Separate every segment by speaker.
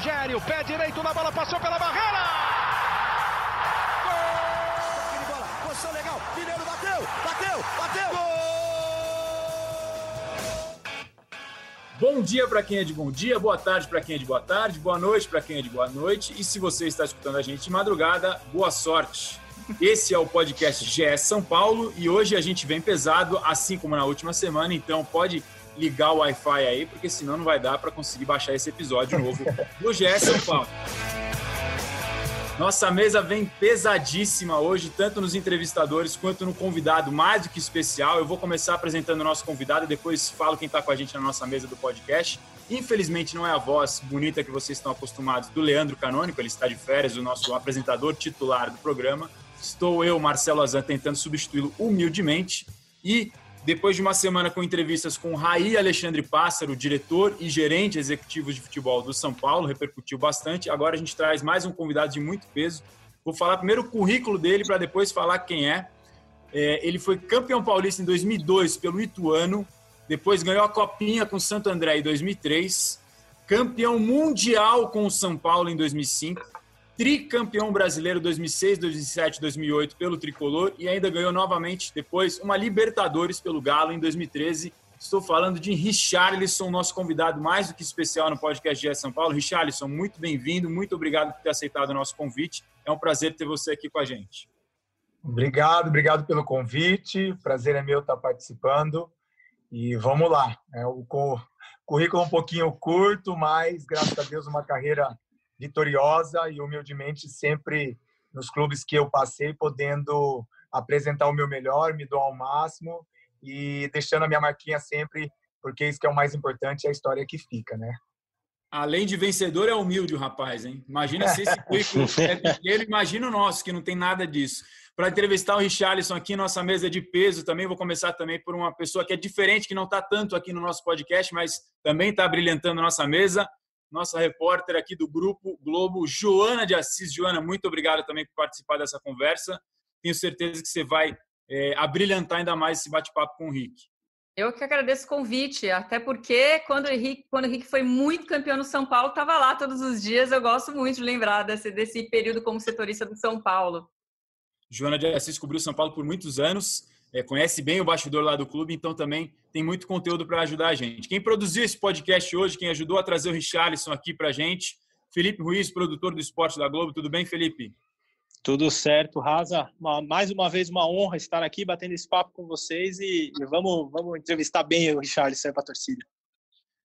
Speaker 1: Rogério, pé direito na bola, passou pela barreira. Gol! bola, posição legal. Mineiro bateu, bateu, bateu. Gol!
Speaker 2: Bom dia para quem é de bom dia, boa tarde para quem é de boa tarde, boa noite para quem é de boa noite. E se você está escutando a gente de madrugada, boa sorte. Esse é o podcast GS São Paulo e hoje a gente vem pesado, assim como na última semana, então pode ligar o Wi-Fi aí, porque senão não vai dar para conseguir baixar esse episódio novo do GS São Paulo. Nossa mesa vem pesadíssima hoje, tanto nos entrevistadores quanto no convidado mais do que especial. Eu vou começar apresentando o nosso convidado, depois falo quem está com a gente na nossa mesa do podcast. Infelizmente não é a voz bonita que vocês estão acostumados do Leandro Canônico, ele está de férias, o nosso apresentador titular do programa. Estou eu, Marcelo Azan, tentando substituí-lo humildemente. E depois de uma semana com entrevistas com Raí Alexandre Pássaro, diretor e gerente executivo de futebol do São Paulo, repercutiu bastante. Agora a gente traz mais um convidado de muito peso. Vou falar primeiro o currículo dele para depois falar quem é. é. Ele foi campeão paulista em 2002 pelo Ituano, depois ganhou a Copinha com Santo André em 2003, campeão mundial com o São Paulo em 2005, tricampeão brasileiro 2006, 2007, 2008 pelo Tricolor e ainda ganhou novamente depois uma Libertadores pelo Galo em 2013. Estou falando de Richarlison, nosso convidado mais do que especial no podcast de São Paulo. Richarlison, muito bem-vindo, muito obrigado por ter aceitado o nosso convite. É um prazer ter você aqui com a gente.
Speaker 3: Obrigado, obrigado pelo convite. Prazer é meu estar participando. E vamos lá. É o currículo um pouquinho curto, mas graças a Deus uma carreira vitoriosa e humildemente sempre nos clubes que eu passei, podendo apresentar o meu melhor, me doar ao máximo e deixando a minha marquinha sempre, porque isso que é o mais importante, é a história que fica, né?
Speaker 2: Além de vencedor, é humilde o rapaz, hein? Imagina se esse currículo é pequeno, imagina o nosso, que não tem nada disso. Para entrevistar o Richarlison aqui, nossa mesa de peso também, vou começar também por uma pessoa que é diferente, que não está tanto aqui no nosso podcast, mas também está brilhantando nossa mesa nossa repórter aqui do Grupo Globo, Joana de Assis. Joana, muito obrigado também por participar dessa conversa. Tenho certeza que você vai é, abrilhantar ainda mais esse bate-papo com o Rick.
Speaker 4: Eu que agradeço o convite, até porque quando o Henrique, quando o Henrique foi muito campeão no São Paulo, estava lá todos os dias. Eu gosto muito de lembrar desse, desse período como setorista do São Paulo.
Speaker 2: Joana de Assis cobriu São Paulo por muitos anos é, conhece bem o bastidor lá do clube, então também tem muito conteúdo para ajudar a gente. Quem produziu esse podcast hoje, quem ajudou a trazer o Richarlison aqui para a gente, Felipe Ruiz, produtor do Esporte da Globo. Tudo bem, Felipe?
Speaker 5: Tudo certo, Raza. mais uma vez uma honra estar aqui batendo esse papo com vocês e, vamos, vamos entrevistar bem o Richarlison para a torcida.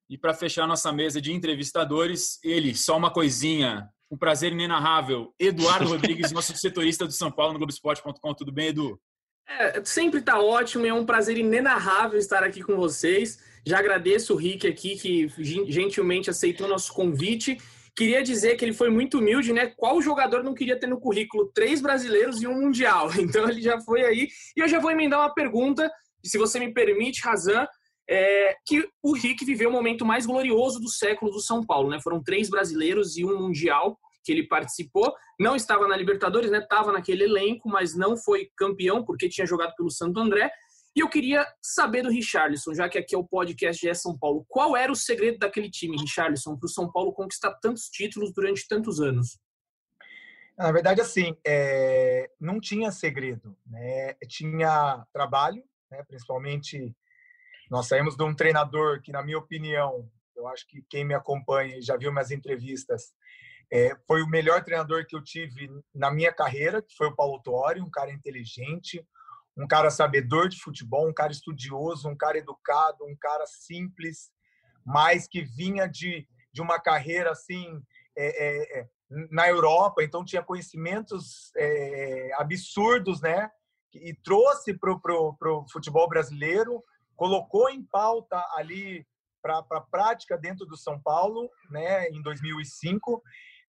Speaker 2: E para fechar nossa mesa de entrevistadores, ele, só uma coisinha, um prazer inenarrável, Eduardo Rodrigues, nosso setorista do São Paulo no Globoesporte.com. Tudo bem, Edu?
Speaker 6: É, sempre está ótimo, é um prazer inenarrável estar aqui com vocês. Já agradeço o Rick aqui, que gentilmente aceitou nosso convite. Queria dizer que ele foi muito humilde, né? Qual jogador não queria ter no currículo três brasileiros e um mundial? Então ele já foi aí. E eu já vou emendar uma pergunta, se você me permite, Razan, é, que o Rick viveu o momento mais glorioso do século do São Paulo, né? Foram três brasileiros e um mundial que ele participou. Não estava na Libertadores, né? Estava naquele elenco, mas não foi campeão porque tinha jogado pelo Santo André. E eu queria saber do Richarlison, já que aqui é o podcast de São Paulo. Qual era o segredo daquele time, Richarlison, para o São Paulo conquistar tantos títulos durante tantos anos?
Speaker 3: Na verdade, assim, é... não tinha segredo. Né? Tinha trabalho, né? principalmente nós saímos de um treinador que, na minha opinião, eu acho que quem me acompanha e já viu minhas entrevistas, é, foi o melhor treinador que eu tive na minha carreira, que foi o Paulo Tuori, um cara inteligente, um cara sabedor de futebol, um cara estudioso, um cara educado, um cara simples, mas que vinha de, de uma carreira assim é, é, é na Europa, então tinha conhecimentos é, absurdos, né? E trouxe para o futebol brasileiro, colocou em pauta ali para a prática dentro do São Paulo, né? Em 2005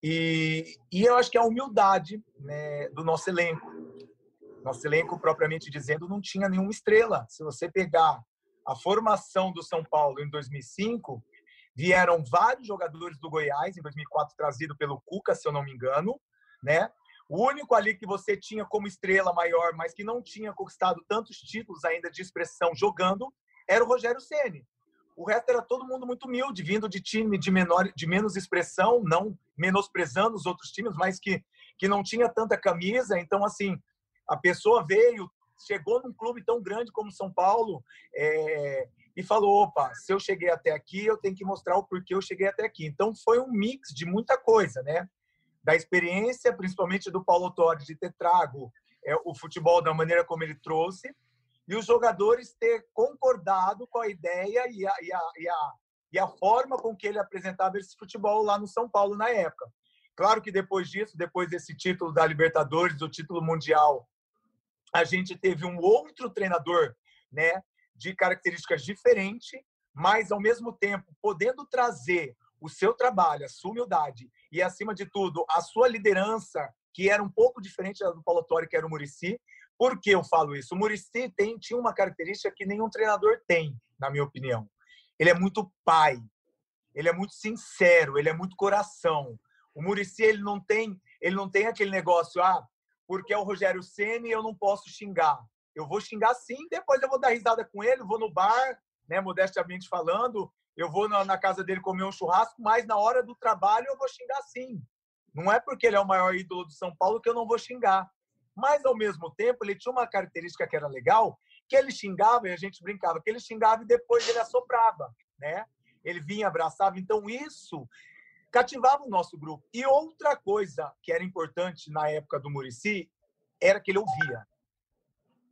Speaker 3: e, e eu acho que a humildade né, do nosso elenco. Nosso elenco, propriamente dizendo, não tinha nenhuma estrela. Se você pegar a formação do São Paulo em 2005, vieram vários jogadores do Goiás, em 2004 trazido pelo Cuca, se eu não me engano, né? O único ali que você tinha como estrela maior, mas que não tinha conquistado tantos títulos ainda de expressão jogando, era o Rogério Ceni. O resto era todo mundo muito humilde, vindo de time de menor, de menos expressão, não menosprezando os outros times, mas que que não tinha tanta camisa. Então, assim, a pessoa veio, chegou num clube tão grande como São Paulo é, e falou: opa, se eu cheguei até aqui, eu tenho que mostrar o porquê eu cheguei até aqui. Então, foi um mix de muita coisa, né? Da experiência, principalmente do Paulo Torres, de ter trago é, o futebol da maneira como ele trouxe, e os jogadores ter concordado com a ideia e a, e a, e a, e a forma com que ele apresentava esse futebol lá no São Paulo na época. Claro que depois disso, depois desse título da Libertadores, do título mundial, a gente teve um outro treinador, né, de características diferentes, mas ao mesmo tempo podendo trazer o seu trabalho, a sua humildade e acima de tudo a sua liderança, que era um pouco diferente da do Paulo Torre, que era o Murici. Por que eu falo isso? O Murici tem tinha uma característica que nenhum treinador tem, na minha opinião. Ele é muito pai. Ele é muito sincero, ele é muito coração. O Murici ele não tem, ele não tem aquele negócio, ah, porque é o Rogério Ceni eu não posso xingar. Eu vou xingar sim, depois eu vou dar risada com ele, vou no bar, né, modestamente falando, eu vou na, na casa dele comer um churrasco, mas na hora do trabalho eu vou xingar sim. Não é porque ele é o maior ídolo de São Paulo que eu não vou xingar. Mas, ao mesmo tempo, ele tinha uma característica que era legal, que ele xingava, e a gente brincava, que ele xingava e depois ele assoprava, né? Ele vinha, abraçava. Então, isso cativava o nosso grupo. E outra coisa que era importante na época do Murici era que ele ouvia.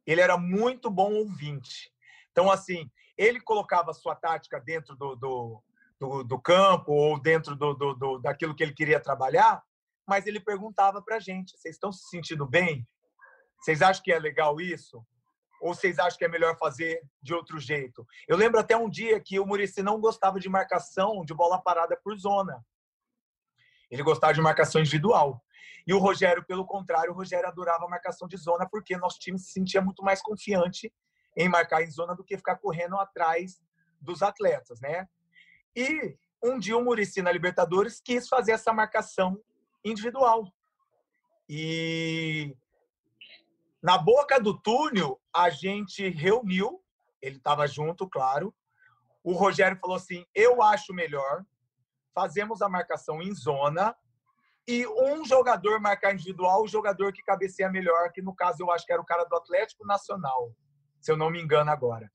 Speaker 3: Ele era muito bom ouvinte. Então, assim, ele colocava a sua tática dentro do, do, do, do campo ou dentro do, do, do, daquilo que ele queria trabalhar, mas ele perguntava para a gente: vocês estão se sentindo bem? Vocês acham que é legal isso? Ou vocês acham que é melhor fazer de outro jeito? Eu lembro até um dia que o Murici não gostava de marcação de bola parada por zona. Ele gostava de marcação individual. E o Rogério, pelo contrário, o Rogério adorava marcação de zona, porque nosso time se sentia muito mais confiante em marcar em zona do que ficar correndo atrás dos atletas, né? E um dia o Murici na Libertadores quis fazer essa marcação individual. E na boca do túnel a gente reuniu, ele estava junto, claro. O Rogério falou assim: "Eu acho melhor fazemos a marcação em zona e um jogador marcar individual, o jogador que cabeceia melhor, que no caso eu acho que era o cara do Atlético Nacional, se eu não me engano agora.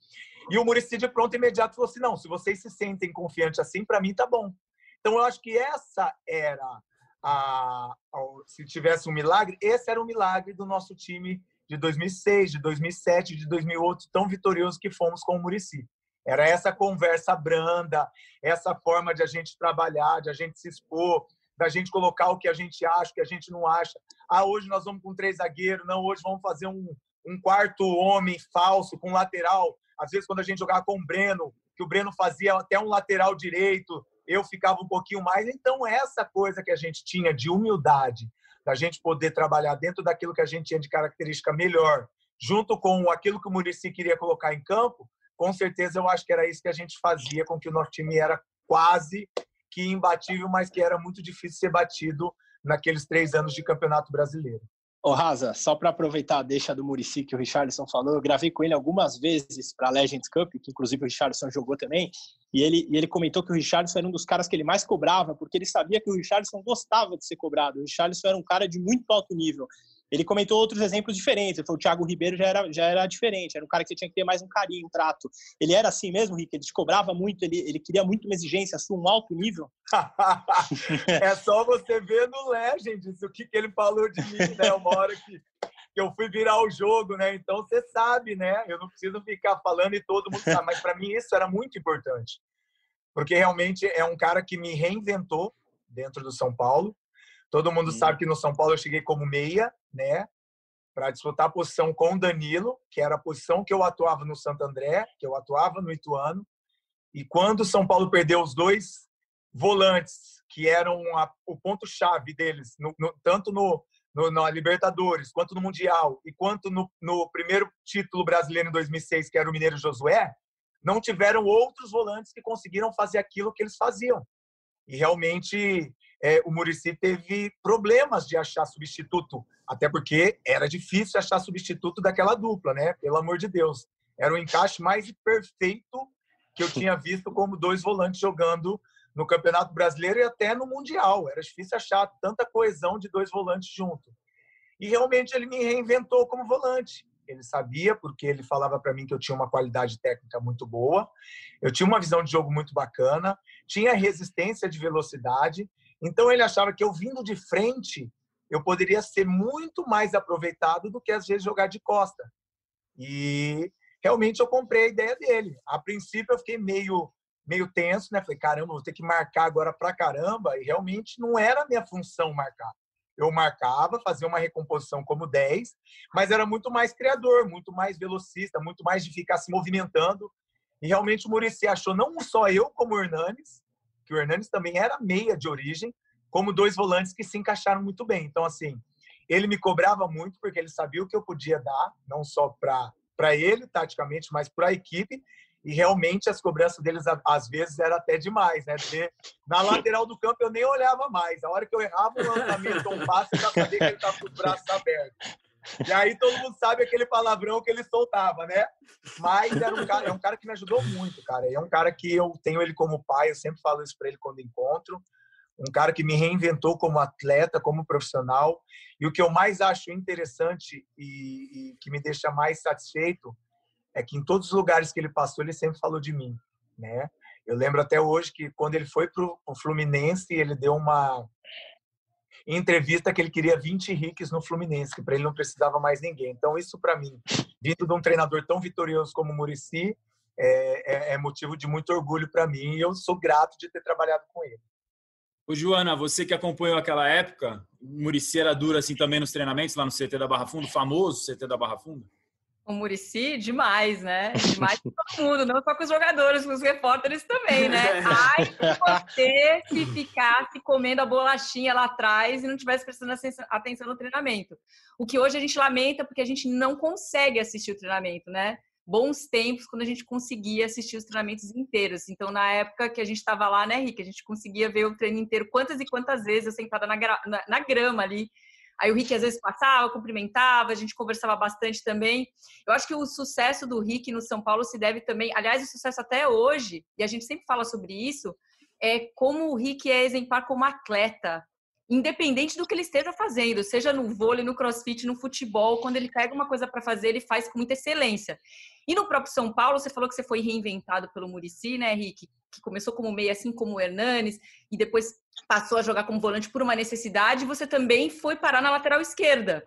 Speaker 3: E o Murici de pronto imediato falou assim: não, se vocês se sentem confiantes assim, para mim tá bom. Então eu acho que essa era a, a, se tivesse um milagre, esse era o milagre do nosso time de 2006, de 2007, de 2008, tão vitorioso que fomos com o Murici. Era essa conversa branda, essa forma de a gente trabalhar, de a gente se expor, da gente colocar o que a gente acha, o que a gente não acha. Ah, hoje nós vamos com três zagueiros, não, hoje vamos fazer um, um quarto homem falso com lateral. Às vezes, quando a gente jogava com o Breno, que o Breno fazia até um lateral direito, eu ficava um pouquinho mais. Então, essa coisa que a gente tinha de humildade, da gente poder trabalhar dentro daquilo que a gente tinha de característica melhor, junto com aquilo que o Murici queria colocar em campo, com certeza eu acho que era isso que a gente fazia com que o nosso time era quase que imbatível, mas que era muito difícil ser batido naqueles três anos de campeonato brasileiro.
Speaker 5: Ô, Raza, só para aproveitar a deixa do Murici que o Richardson falou, eu gravei com ele algumas vezes para a Legends Cup, que inclusive o Richardson jogou também, e ele, e ele comentou que o Richardson era um dos caras que ele mais cobrava, porque ele sabia que o Richardson gostava de ser cobrado. O Richardson era um cara de muito alto nível. Ele comentou outros exemplos diferentes. Ele falou, o Thiago Ribeiro já era, já era diferente, era um cara que você tinha que ter mais um carinho, um trato. Ele era assim mesmo, Rick? Ele te cobrava muito, ele, ele queria muito uma exigência sua, um alto nível?
Speaker 3: é só você ver no Legends o que, que ele falou de mim, né? Uma hora que eu fui virar o jogo, né? Então você sabe, né? Eu não preciso ficar falando e todo mundo sabe, mas para mim isso era muito importante. Porque realmente é um cara que me reinventou dentro do São Paulo Todo mundo sabe que no São Paulo eu cheguei como meia, né? Para disputar a posição com o Danilo, que era a posição que eu atuava no Santo André, que eu atuava no Ituano. E quando o São Paulo perdeu os dois volantes, que eram a, o ponto-chave deles, no, no, tanto no, no, na Libertadores, quanto no Mundial, e quanto no, no primeiro título brasileiro em 2006, que era o Mineiro Josué, não tiveram outros volantes que conseguiram fazer aquilo que eles faziam. E realmente é, o Murici teve problemas de achar substituto, até porque era difícil achar substituto daquela dupla, né? Pelo amor de Deus. Era o encaixe mais perfeito que eu tinha visto como dois volantes jogando no Campeonato Brasileiro e até no Mundial. Era difícil achar tanta coesão de dois volantes juntos. E realmente ele me reinventou como volante. Ele sabia, porque ele falava para mim que eu tinha uma qualidade técnica muito boa, eu tinha uma visão de jogo muito bacana, tinha resistência de velocidade. Então ele achava que eu vindo de frente, eu poderia ser muito mais aproveitado do que às vezes jogar de costa. E realmente eu comprei a ideia dele. A princípio eu fiquei meio meio tenso, né? Falei, caramba, vou ter que marcar agora pra caramba. E realmente não era a minha função marcar eu marcava, fazia uma recomposição como 10, mas era muito mais criador, muito mais velocista, muito mais de ficar se movimentando. E realmente o Murici achou não só eu como o Hernanes, que o Hernanes também era meia de origem, como dois volantes que se encaixaram muito bem. Então, assim, ele me cobrava muito porque ele sabia o que eu podia dar, não só para ele, taticamente, mas para a equipe e realmente as cobranças deles às vezes era até demais, né? Porque na lateral do campo eu nem olhava mais. A hora que eu errava o lançamento ou um passe, eu já sabia que ele estava com os braços abertos. E aí todo mundo sabe aquele palavrão que ele soltava, né? Mas era um cara, é um cara que me ajudou muito, cara. É um cara que eu tenho ele como pai, eu sempre falo isso para ele quando encontro. Um cara que me reinventou como atleta, como profissional. E o que eu mais acho interessante e, e que me deixa mais satisfeito é que em todos os lugares que ele passou, ele sempre falou de mim, né? Eu lembro até hoje que quando ele foi para o Fluminense, ele deu uma entrevista que ele queria 20 riques no Fluminense, que para ele não precisava mais ninguém. Então, isso para mim, vindo de um treinador tão vitorioso como o Murici, é, é, é motivo de muito orgulho para mim e eu sou grato de ter trabalhado com ele.
Speaker 2: Ô, Joana, você que acompanhou aquela época, o Murici era duro assim também nos treinamentos lá no CT da Barra Funda, famoso CT da Barra Funda?
Speaker 4: O Murici, demais, né? Demais com todo mundo, não só com os jogadores, com os repórteres também, né? Ai, se você se ficasse comendo a bolachinha lá atrás e não tivesse prestando atenção no treinamento. O que hoje a gente lamenta porque a gente não consegue assistir o treinamento, né? Bons tempos quando a gente conseguia assistir os treinamentos inteiros. Então, na época que a gente estava lá, né, Rick? A gente conseguia ver o treino inteiro quantas e quantas vezes eu sentada na, na, na grama ali, Aí o Rick às vezes passava, cumprimentava, a gente conversava bastante também. Eu acho que o sucesso do Rick no São Paulo se deve também, aliás, o sucesso até hoje, e a gente sempre fala sobre isso, é como o Rick é exemplar como atleta independente do que ele esteja fazendo, seja no vôlei, no crossfit, no futebol, quando ele pega uma coisa para fazer, ele faz com muita excelência. E no próprio São Paulo, você falou que você foi reinventado pelo Murici, né, Rick? Que começou como meia, assim como o Hernanes, e depois passou a jogar como volante por uma necessidade, você também foi parar na lateral esquerda.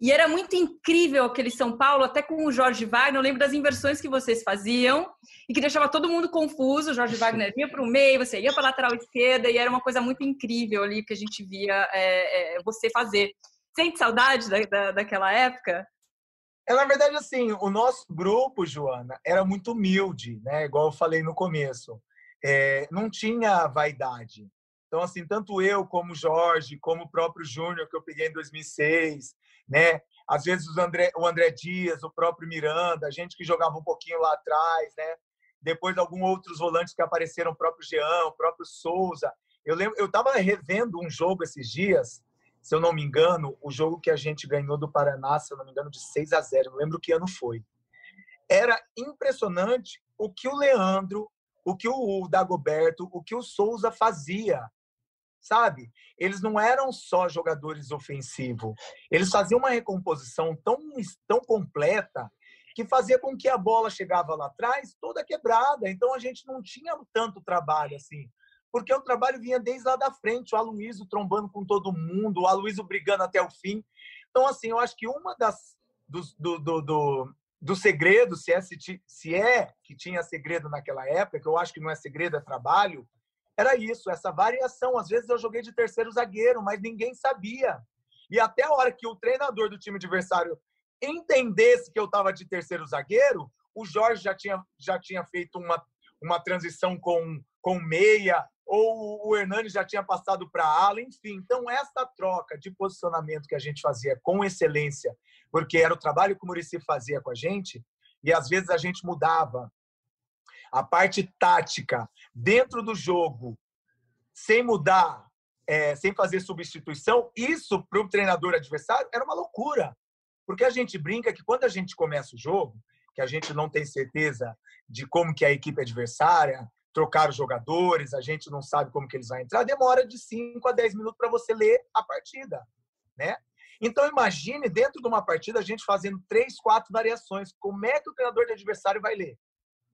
Speaker 4: E era muito incrível aquele São Paulo, até com o Jorge Wagner. Eu lembro das inversões que vocês faziam e que deixava todo mundo confuso. O Jorge Wagner ia para o meio, você ia para a lateral esquerda, e era uma coisa muito incrível ali que a gente via é, é, você fazer. Sente saudade da, da, daquela época?
Speaker 3: É, na verdade, assim, o nosso grupo, Joana, era muito humilde, né? Igual eu falei no começo. É, não tinha vaidade. Então, assim, tanto eu como o Jorge, como o próprio Júnior, que eu peguei em 2006, né? Às vezes o André, o André Dias, o próprio Miranda, gente que jogava um pouquinho lá atrás, né? Depois alguns outros volantes que apareceram, o próprio Jean, o próprio Souza. Eu lembro, eu estava revendo um jogo esses dias, se eu não me engano, o jogo que a gente ganhou do Paraná, se eu não me engano, de 6 a 0. Não lembro que ano foi. Era impressionante o que o Leandro, o que o Dagoberto, o que o Souza fazia sabe? Eles não eram só jogadores ofensivos. Eles faziam uma recomposição tão, tão completa que fazia com que a bola chegava lá atrás toda quebrada. Então a gente não tinha tanto trabalho assim. Porque o trabalho vinha desde lá da frente, o Aloysio trombando com todo mundo, o Aloysio brigando até o fim. Então, assim, eu acho que uma das dos, do, do, do, do segredo, se é, se é que tinha segredo naquela época, que eu acho que não é segredo, é trabalho, era isso, essa variação. Às vezes eu joguei de terceiro zagueiro, mas ninguém sabia. E até a hora que o treinador do time adversário entendesse que eu estava de terceiro zagueiro, o Jorge já tinha, já tinha feito uma, uma transição com, com meia, ou o Hernani já tinha passado para ala, enfim. Então, essa troca de posicionamento que a gente fazia com excelência, porque era o trabalho que o Murici fazia com a gente, e às vezes a gente mudava a parte tática dentro do jogo, sem mudar, é, sem fazer substituição, isso para o treinador adversário era uma loucura. Porque a gente brinca que quando a gente começa o jogo, que a gente não tem certeza de como que a equipe adversária, trocar os jogadores, a gente não sabe como que eles vão entrar, demora de 5 a 10 minutos para você ler a partida, né? Então imagine dentro de uma partida a gente fazendo três, quatro variações, como é que o treinador de adversário vai ler?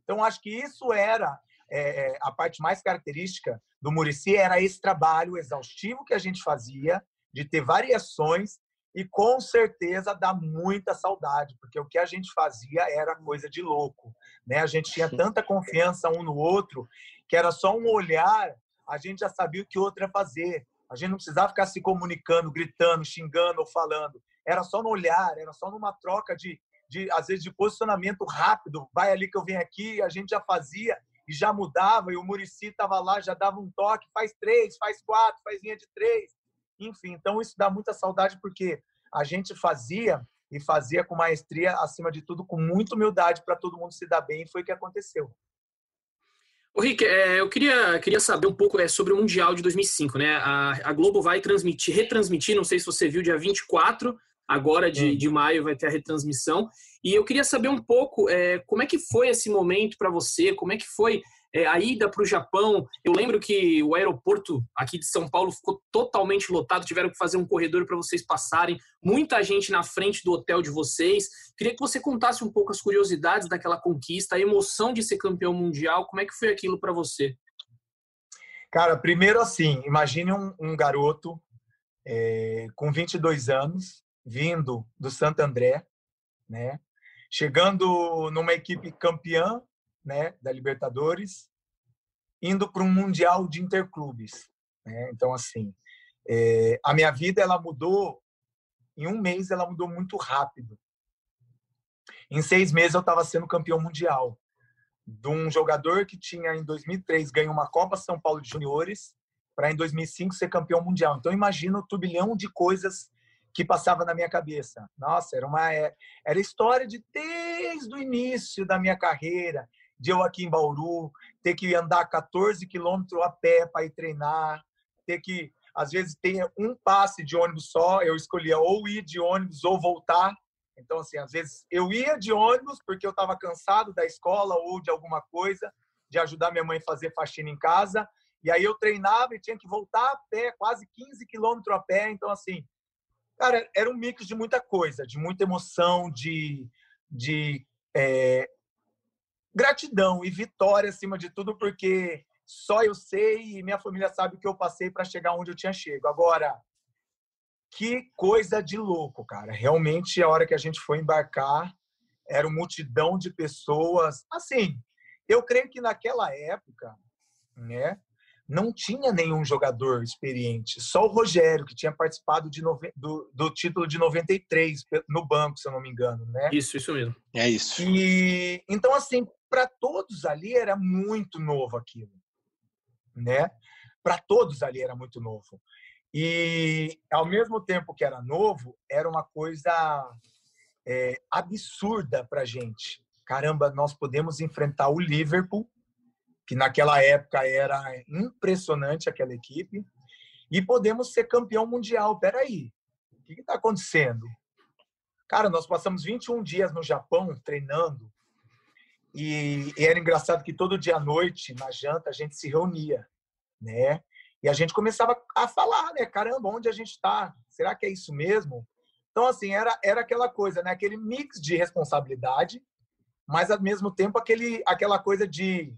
Speaker 3: Então acho que isso era é, é a parte mais característica do Murici era esse trabalho exaustivo que a gente fazia de ter variações e com certeza dá muita saudade, porque o que a gente fazia era coisa de louco, né? A gente tinha tanta confiança um no outro que era só um olhar, a gente já sabia o que o outro ia fazer. A gente não precisava ficar se comunicando, gritando, xingando ou falando. Era só no olhar, era só numa troca de, de às vezes, de posicionamento rápido. Vai ali que eu venho aqui, a gente já fazia e já mudava, e o Murici estava lá, já dava um toque, faz três, faz quatro, faz linha de três. Enfim, então isso dá muita saudade porque a gente fazia e fazia com maestria, acima de tudo, com muita humildade para todo mundo se dar bem, e foi o que aconteceu.
Speaker 6: O Rick, é, eu queria, queria saber um pouco é, sobre o Mundial de 2005, né? A, a, Globo vai transmitir, retransmitir, não sei se você viu, dia 24, agora de, de maio vai ter a retransmissão. E eu queria saber um pouco é, como é que foi esse momento para você, como é que foi é, a ida para o Japão, eu lembro que o aeroporto aqui de São Paulo ficou totalmente lotado, tiveram que fazer um corredor para vocês passarem, muita gente na frente do hotel de vocês. Queria que você contasse um pouco as curiosidades daquela conquista, a emoção de ser campeão mundial, como é que foi aquilo para você?
Speaker 3: Cara, primeiro assim, imagine um, um garoto é, com 22 anos, vindo do Santo André, né? Chegando numa equipe campeã né, da Libertadores, indo para um mundial de interclubes. Né? Então, assim, é, a minha vida ela mudou em um mês, ela mudou muito rápido. Em seis meses eu estava sendo campeão mundial de um jogador que tinha em 2003 ganho uma Copa São Paulo de Juniores para em 2005 ser campeão mundial. Então imagina o turbilhão de coisas que passava na minha cabeça. Nossa, era uma é, era história de desde o início da minha carreira, de eu aqui em Bauru, ter que andar 14 quilômetros a pé para ir treinar, ter que, às vezes, ter um passe de ônibus só, eu escolhia ou ir de ônibus ou voltar. Então, assim, às vezes eu ia de ônibus porque eu estava cansado da escola ou de alguma coisa, de ajudar minha mãe a fazer faxina em casa. E aí eu treinava e tinha que voltar a pé, quase 15 quilômetros a pé. Então, assim, cara, era um mix de muita coisa, de muita emoção, de, de é, gratidão e vitória acima de tudo, porque só eu sei e minha família sabe o que eu passei para chegar onde eu tinha chego. Agora, que coisa de louco, cara. Realmente, a hora que a gente foi embarcar, era uma multidão de pessoas. Assim, eu creio que naquela época, né, não tinha nenhum jogador experiente. Só o Rogério, que tinha participado de nove... do, do, título de 93 no banco, se eu não me engano, né?
Speaker 6: Isso, isso mesmo.
Speaker 5: É isso.
Speaker 3: E então assim, para todos ali era muito novo aquilo, né? Para todos ali era muito novo. E ao mesmo tempo que era novo, era uma coisa é, absurda para gente. Caramba, nós podemos enfrentar o Liverpool que naquela época era impressionante aquela equipe, e podemos ser campeão mundial. Peraí, o que está acontecendo? Cara, nós passamos 21 dias no Japão treinando, e, e era engraçado que todo dia à noite, na janta, a gente se reunia, né? E a gente começava a falar, né? Caramba, onde a gente está? Será que é isso mesmo? Então, assim, era, era aquela coisa, né? Aquele mix de responsabilidade, mas ao mesmo tempo aquele, aquela coisa de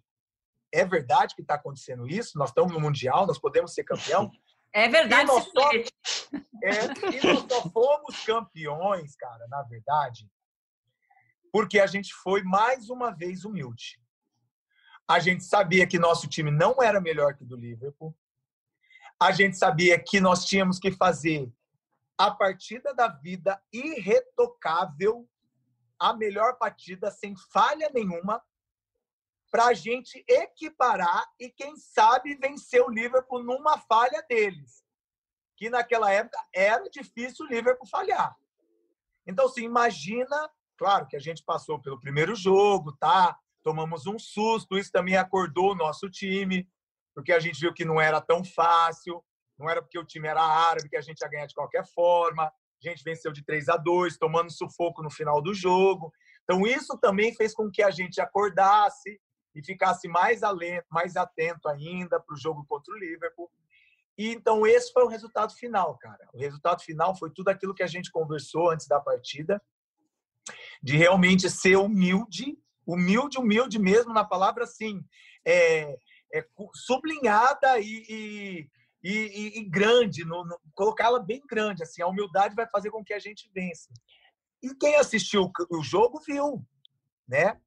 Speaker 3: é verdade que está acontecendo isso? Nós estamos no Mundial, nós podemos ser campeão?
Speaker 4: É verdade.
Speaker 3: E nós, só, é, e nós só fomos campeões, cara, na verdade, porque a gente foi mais uma vez humilde. A gente sabia que nosso time não era melhor que o do Liverpool. A gente sabia que nós tínhamos que fazer a partida da vida irretocável, a melhor partida sem falha nenhuma, para a gente equiparar e, quem sabe, vencer o Liverpool numa falha deles. Que naquela época era difícil o Liverpool falhar. Então, se assim, imagina, claro que a gente passou pelo primeiro jogo, tá? Tomamos um susto, isso também acordou o nosso time, porque a gente viu que não era tão fácil, não era porque o time era árabe que a gente ia ganhar de qualquer forma. A gente venceu de 3 a 2, tomando sufoco no final do jogo. Então, isso também fez com que a gente acordasse e ficasse mais, alento, mais atento ainda para o jogo contra o Liverpool. E então, esse foi o resultado final, cara. O resultado final foi tudo aquilo que a gente conversou antes da partida, de realmente ser humilde, humilde, humilde mesmo na palavra, assim, é, é sublinhada e, e e, e, grande, colocá-la bem grande. Assim, a humildade vai fazer com que a gente vença. E quem assistiu o jogo viu, né?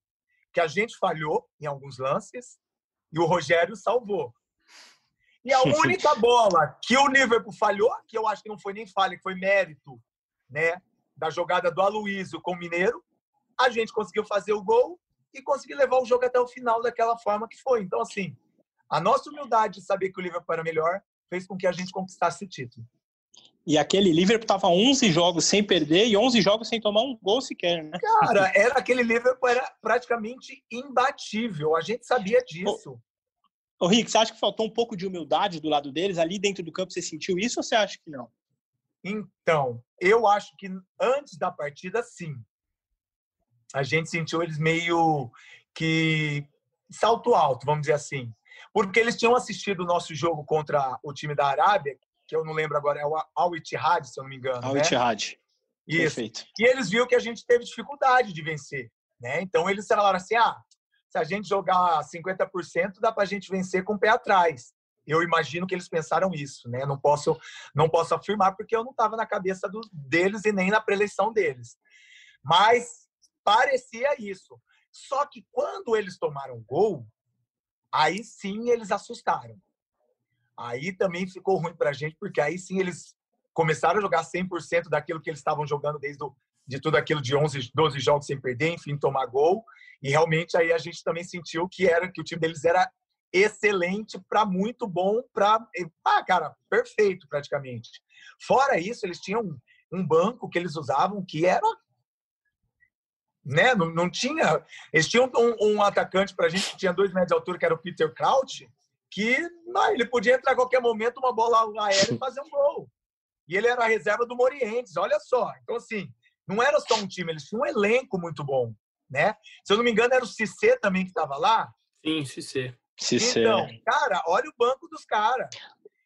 Speaker 3: Que a gente falhou em alguns lances e o Rogério salvou. E a única bola que o Liverpool falhou, que eu acho que não foi nem falha, foi mérito, né? Da jogada do Aloysio com o Mineiro, a gente conseguiu fazer o gol e conseguir levar o jogo até o final daquela forma que foi. Então, assim, a nossa humildade de saber que o Liverpool era melhor fez com que a gente conquistasse o título.
Speaker 5: E aquele Liverpool estava 11 jogos sem perder e 11 jogos sem tomar um gol sequer, né?
Speaker 3: Cara, era aquele Liverpool era praticamente imbatível. A gente sabia disso.
Speaker 5: Ô, ô, Rick, você acha que faltou um pouco de humildade do lado deles? Ali dentro do campo você sentiu isso ou você acha que não?
Speaker 3: Então, eu acho que antes da partida, sim. A gente sentiu eles meio que salto alto, vamos dizer assim porque eles tinham assistido o nosso jogo contra o time da Arábia, que eu não lembro agora, é o Al Ittihad, se eu não me engano.
Speaker 5: Al Ittihad.
Speaker 3: Né? Isso. Perfeito. E eles viram que a gente teve dificuldade de vencer, né? Então eles falaram assim: "Ah, se a gente jogar 50%, dá para a gente vencer com o pé atrás". Eu imagino que eles pensaram isso, né? Não posso não posso afirmar porque eu não estava na cabeça do, deles e nem na preleição deles. Mas parecia isso. Só que quando eles tomaram gol, Aí sim eles assustaram. Aí também ficou ruim para a gente, porque aí sim eles começaram a jogar 100% daquilo que eles estavam jogando desde o, de tudo aquilo de 11, 12 jogos sem perder, enfim, tomar gol. E realmente aí a gente também sentiu que era que o time deles era excelente para muito bom para ah, cara, perfeito praticamente. Fora isso, eles tinham um banco que eles usavam que era né? Não, não tinha. Eles tinham um, um atacante para a gente que tinha dois metros de altura, que era o Peter Kraut, que não, ele podia entrar a qualquer momento, uma bola aérea e fazer um gol. E ele era a reserva do Morientes, olha só. Então, assim, não era só um time, eles tinham um elenco muito bom, né? Se eu não me engano, era o Cissé também que estava lá.
Speaker 6: Sim, Cissé.
Speaker 5: Cissé.
Speaker 3: Então, cara, olha o banco dos caras.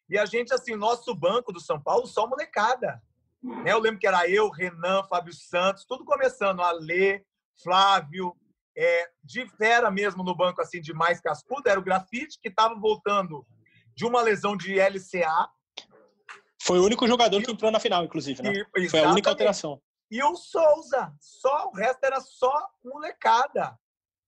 Speaker 3: E a gente, assim, nosso banco do São Paulo, só molecada. Né? Eu lembro que era eu, Renan, Fábio Santos, tudo começando, Alê, Flávio, é, de fera mesmo no banco, assim, de mais cascudo, era o Grafite, que estava voltando de uma lesão de LCA.
Speaker 5: Foi o único jogador que entrou na final, inclusive, né? E, Foi a única alteração.
Speaker 3: E o Souza, só o resto era só molecada.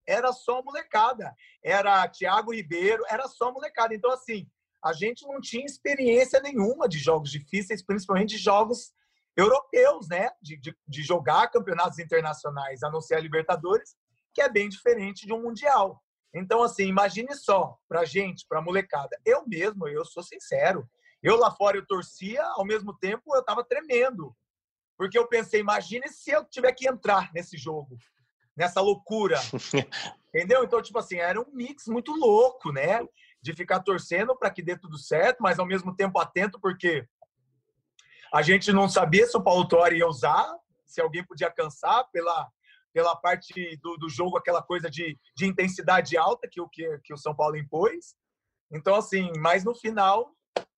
Speaker 3: Era só molecada. Era Thiago Ribeiro, era só molecada. Então, assim, a gente não tinha experiência nenhuma de jogos difíceis, principalmente de jogos europeus, né? De, de, de, jogar campeonatos internacionais, a não ser a Libertadores, que é bem diferente de um Mundial. Então, assim, imagine só, pra gente, pra molecada. Eu mesmo, eu sou sincero. Eu lá fora eu torcia, ao mesmo tempo eu tava tremendo. Porque eu pensei, imagine se eu tiver que entrar nesse jogo, nessa loucura. Entendeu? Então, tipo assim, era um mix muito louco, né? De ficar torcendo para que dê tudo certo, mas ao mesmo tempo atento, porque a gente não sabia se o Paulo Torre ia usar, se alguém podia cansar pela, pela parte do, do jogo, aquela coisa de, de intensidade alta que o, que, que o São Paulo impôs. Então, assim, mas no final,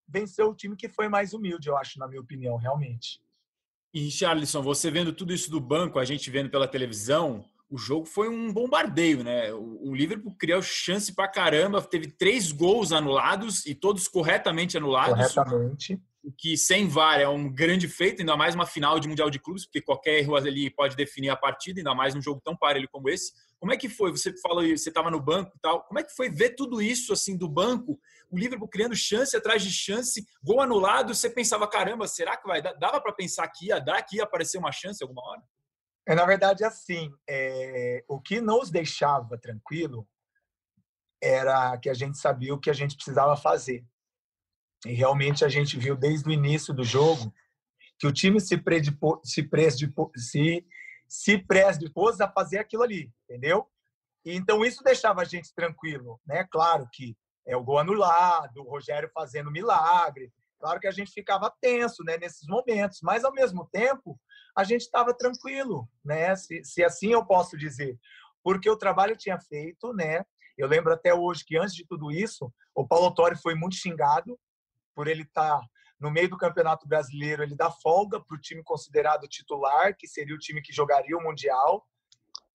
Speaker 3: venceu o time que foi mais humilde, eu acho, na minha opinião, realmente.
Speaker 2: E, Charlison, você vendo tudo isso do banco, a gente vendo pela televisão, o jogo foi um bombardeio, né? O Liverpool criou chance pra caramba, teve três gols anulados e todos corretamente anulados.
Speaker 3: Corretamente
Speaker 2: o que sem VAR é um grande feito, ainda mais uma final de Mundial de Clubes, porque qualquer erro ali pode definir a partida, ainda mais num jogo tão parelho como esse. Como é que foi? Você falou, você estava no banco e tal. Como é que foi ver tudo isso assim do banco, o Liverpool criando chance atrás de chance, gol anulado, você pensava, caramba, será que vai dar? Dava para pensar que ia dar, que ia aparecer uma chance alguma hora?
Speaker 3: É, na verdade, assim, é, o que nos deixava tranquilo era que a gente sabia o que a gente precisava fazer. E realmente a gente viu desde o início do jogo que o time se, predipo, se, predipo, se, se predispôs a fazer aquilo ali, entendeu? E, então isso deixava a gente tranquilo, né? Claro que é o gol anulado, o Rogério fazendo milagre, Claro que a gente ficava tenso, né, nesses momentos, mas ao mesmo tempo a gente estava tranquilo, né, se, se assim eu posso dizer, porque o trabalho tinha feito, né. Eu lembro até hoje que antes de tudo isso, o Paulo Torre foi muito xingado por ele estar tá no meio do Campeonato Brasileiro, ele dá folga para o time considerado titular, que seria o time que jogaria o Mundial,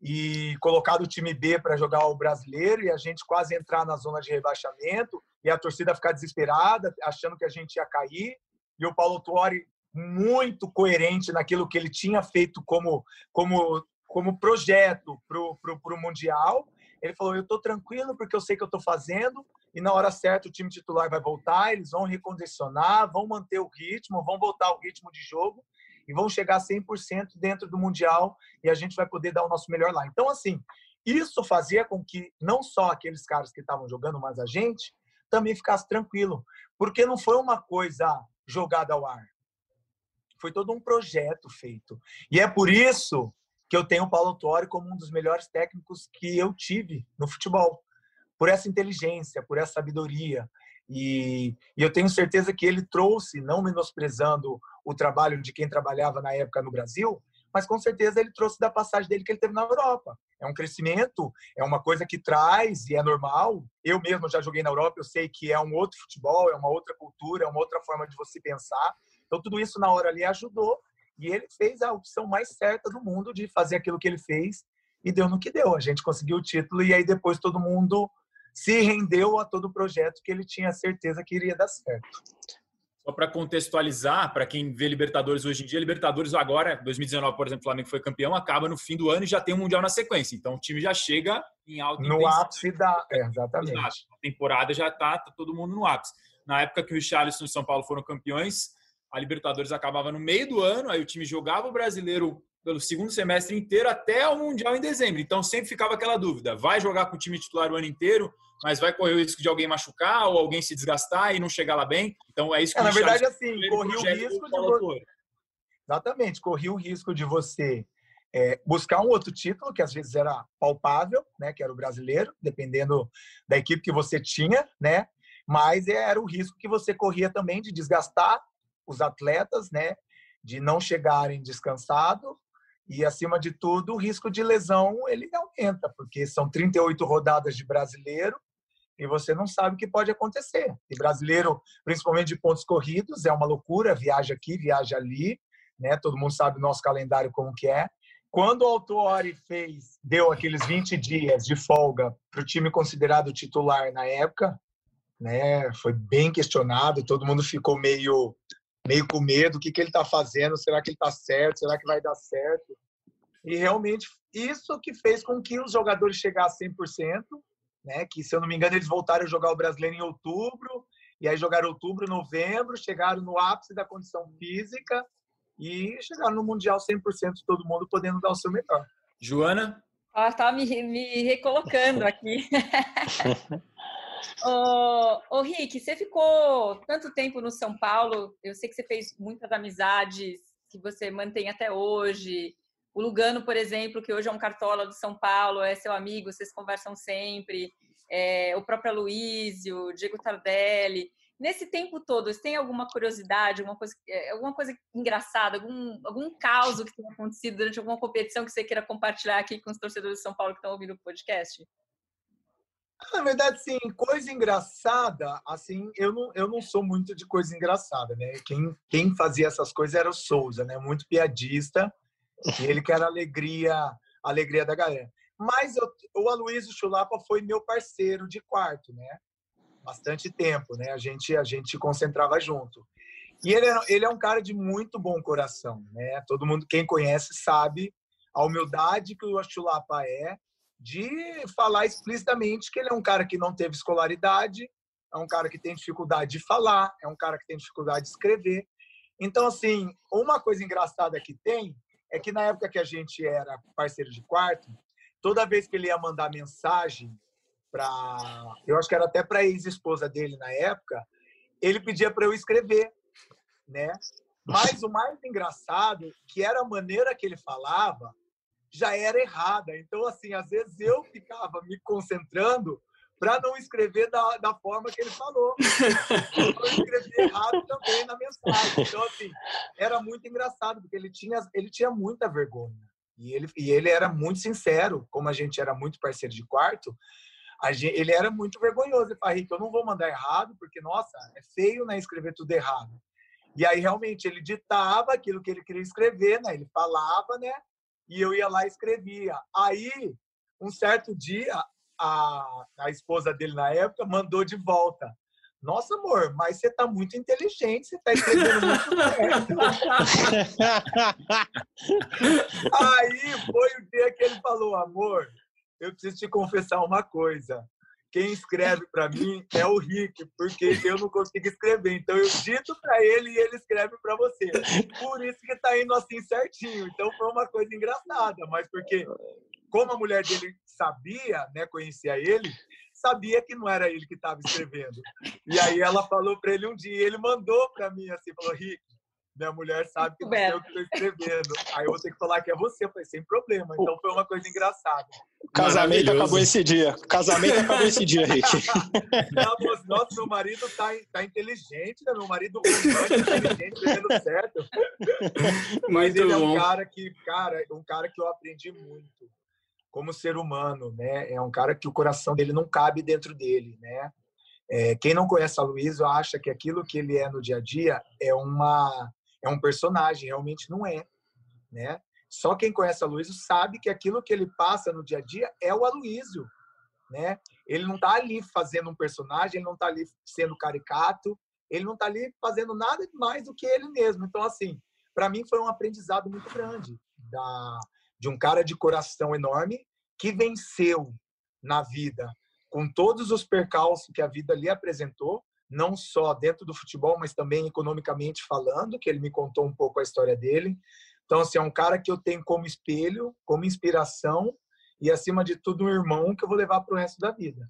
Speaker 3: e colocado o time B para jogar o Brasileiro, e a gente quase entrar na zona de rebaixamento, e a torcida ficar desesperada, achando que a gente ia cair, e o Paulo Tuori muito coerente naquilo que ele tinha feito como, como, como projeto para o Mundial. Ele falou: Eu estou tranquilo porque eu sei que eu estou fazendo, e na hora certa o time titular vai voltar, eles vão recondicionar, vão manter o ritmo, vão voltar ao ritmo de jogo e vão chegar 100% dentro do Mundial e a gente vai poder dar o nosso melhor lá. Então, assim, isso fazia com que não só aqueles caras que estavam jogando, mas a gente também ficasse tranquilo, porque não foi uma coisa jogada ao ar. Foi todo um projeto feito. E é por isso que eu tenho o Paulo Torre como um dos melhores técnicos que eu tive no futebol por essa inteligência, por essa sabedoria. E, e, eu tenho certeza que ele trouxe, não menosprezando o trabalho de quem trabalhava na época no Brasil, mas com certeza ele trouxe da passagem dele que ele teve na Europa. É um crescimento, é uma coisa que traz e é normal. Eu mesmo já joguei na Europa, eu sei que é um outro futebol, é uma outra cultura, é uma outra forma de você pensar. Então tudo isso na hora ali ajudou e ele fez a opção mais certa do mundo de fazer aquilo que ele fez e deu no que deu. A gente conseguiu o título e aí depois todo mundo se rendeu a todo o projeto que ele tinha certeza que iria dar certo.
Speaker 2: Só para contextualizar, para quem vê Libertadores hoje em dia, Libertadores agora, 2019, por exemplo, o Flamengo foi campeão, acaba no fim do ano e já tem um Mundial na sequência. Então o time já chega em alto
Speaker 3: No ápice da. É, exatamente. A
Speaker 2: temporada já está tá todo mundo no ápice. Na época que o Richarlison e o São Paulo foram campeões, a Libertadores acabava no meio do ano, aí o time jogava o brasileiro pelo segundo semestre inteiro até o Mundial em dezembro. Então sempre ficava aquela dúvida: vai jogar com o time titular o ano inteiro, mas vai correr o risco de alguém machucar ou alguém se desgastar e não chegar lá bem. Então é isso que
Speaker 3: é, Na verdade, assim, corri o risco de você... Exatamente, corri o risco de você é, buscar um outro título, que às vezes era palpável, né, que era o brasileiro, dependendo da equipe que você tinha, né? Mas era o risco que você corria também de desgastar os atletas, né? De não chegarem descansados e, acima de tudo, o risco de lesão ele aumenta, porque são 38 rodadas de brasileiro e você não sabe o que pode acontecer. E brasileiro, principalmente de pontos corridos, é uma loucura, viaja aqui, viaja ali, né? Todo mundo sabe o nosso calendário como que é. Quando o Autori fez, deu aqueles 20 dias de folga para o time considerado titular na época, né? Foi bem questionado, todo mundo ficou meio meio com medo, o que, que ele está fazendo, será que ele está certo, será que vai dar certo? E realmente isso que fez com que os jogadores chegassem 100%, né? que se eu não me engano eles voltaram a jogar o Brasileiro em outubro, e aí jogaram outubro, novembro, chegaram no ápice da condição física e chegaram no Mundial 100%, todo mundo podendo dar o seu melhor.
Speaker 2: Joana?
Speaker 4: Ela estava me, me recolocando aqui. Ô, ô, Rick, você ficou tanto tempo no São Paulo, eu sei que você fez muitas amizades que você mantém até hoje. O Lugano, por exemplo, que hoje é um cartola do São Paulo, é seu amigo, vocês conversam sempre. É, o próprio Aloysio, Diego Tardelli. Nesse tempo todo, você tem alguma curiosidade, alguma coisa, é, alguma coisa engraçada, algum, algum caos que tenha acontecido durante alguma competição que você queira compartilhar aqui com os torcedores de São Paulo que estão ouvindo o podcast?
Speaker 3: Na verdade, sim, coisa engraçada, assim, eu não, eu não sou muito de coisa engraçada, né? Quem, quem fazia essas coisas era o Souza, né? Muito piadista, e ele que era a alegria, a alegria da galera. Mas eu, o Aloysio Chulapa foi meu parceiro de quarto, né? Bastante tempo, né? A gente, a gente concentrava junto. E ele, é, ele é um cara de muito bom coração, né? Todo mundo, quem conhece, sabe a humildade que o Chulapa é de falar explicitamente que ele é um cara que não teve escolaridade, é um cara que tem dificuldade de falar, é um cara que tem dificuldade de escrever. Então, assim, uma coisa engraçada que tem é que na época que a gente era parceiro de quarto, toda vez que ele ia mandar mensagem para, eu acho que era até para ex-esposa dele na época, ele pedia para eu escrever, né? Mas o mais engraçado que era a maneira que ele falava, já era errada. Então, assim, às vezes eu ficava me concentrando para não escrever da, da forma que ele falou. Eu escrevi errado também na mensagem. Então, assim, era muito engraçado, porque ele tinha, ele tinha muita vergonha. E ele, e ele era muito sincero, como a gente era muito parceiro de quarto, gente, ele era muito vergonhoso. Ele falava, Rick, eu não vou mandar errado, porque, nossa, é feio né, escrever tudo errado. E aí, realmente, ele ditava aquilo que ele queria escrever, né? Ele falava, né? E eu ia lá e escrevia. Aí, um certo dia, a, a esposa dele na época mandou de volta. Nossa, amor, mas você tá muito inteligente, você tá escrevendo muito certo. Aí foi o dia que ele falou, amor, eu preciso te confessar uma coisa. Quem escreve para mim é o Rick, porque eu não consigo escrever. Então eu dito para ele e ele escreve para você. Por isso que tá indo assim certinho. Então foi uma coisa engraçada, mas porque como a mulher dele sabia, né, conhecia ele, sabia que não era ele que estava escrevendo. E aí ela falou para ele um dia, ele mandou para mim assim, falou, Rick, minha mulher sabe que não eu que estou escrevendo. Aí eu vou ter que falar que é você. Eu falei, sem problema. Então foi uma coisa engraçada.
Speaker 5: O casamento acabou esse dia. O casamento acabou esse dia, Rick.
Speaker 3: Nossa, meu marido tá, tá inteligente, né? Meu marido romântico, inteligente, dando certo. Mas muito ele é um bom. cara que, cara, um cara que eu aprendi muito como ser humano, né? É um cara que o coração dele não cabe dentro dele, né? É, quem não conhece a Luísa acha que aquilo que ele é no dia a dia é uma é um personagem, realmente não é, né? Só quem conhece a Aloysio sabe que aquilo que ele passa no dia a dia é o Aloysio, né? Ele não está ali fazendo um personagem, ele não está ali sendo caricato, ele não está ali fazendo nada mais do que ele mesmo. Então, assim, para mim foi um aprendizado muito grande da, de um cara de coração enorme que venceu na vida com todos os percalços que a vida lhe apresentou, não só dentro do futebol, mas também economicamente falando, que ele me contou um pouco a história dele. Então, assim, é um cara que eu tenho como espelho, como inspiração e, acima de tudo, um irmão que eu vou levar para o resto da vida.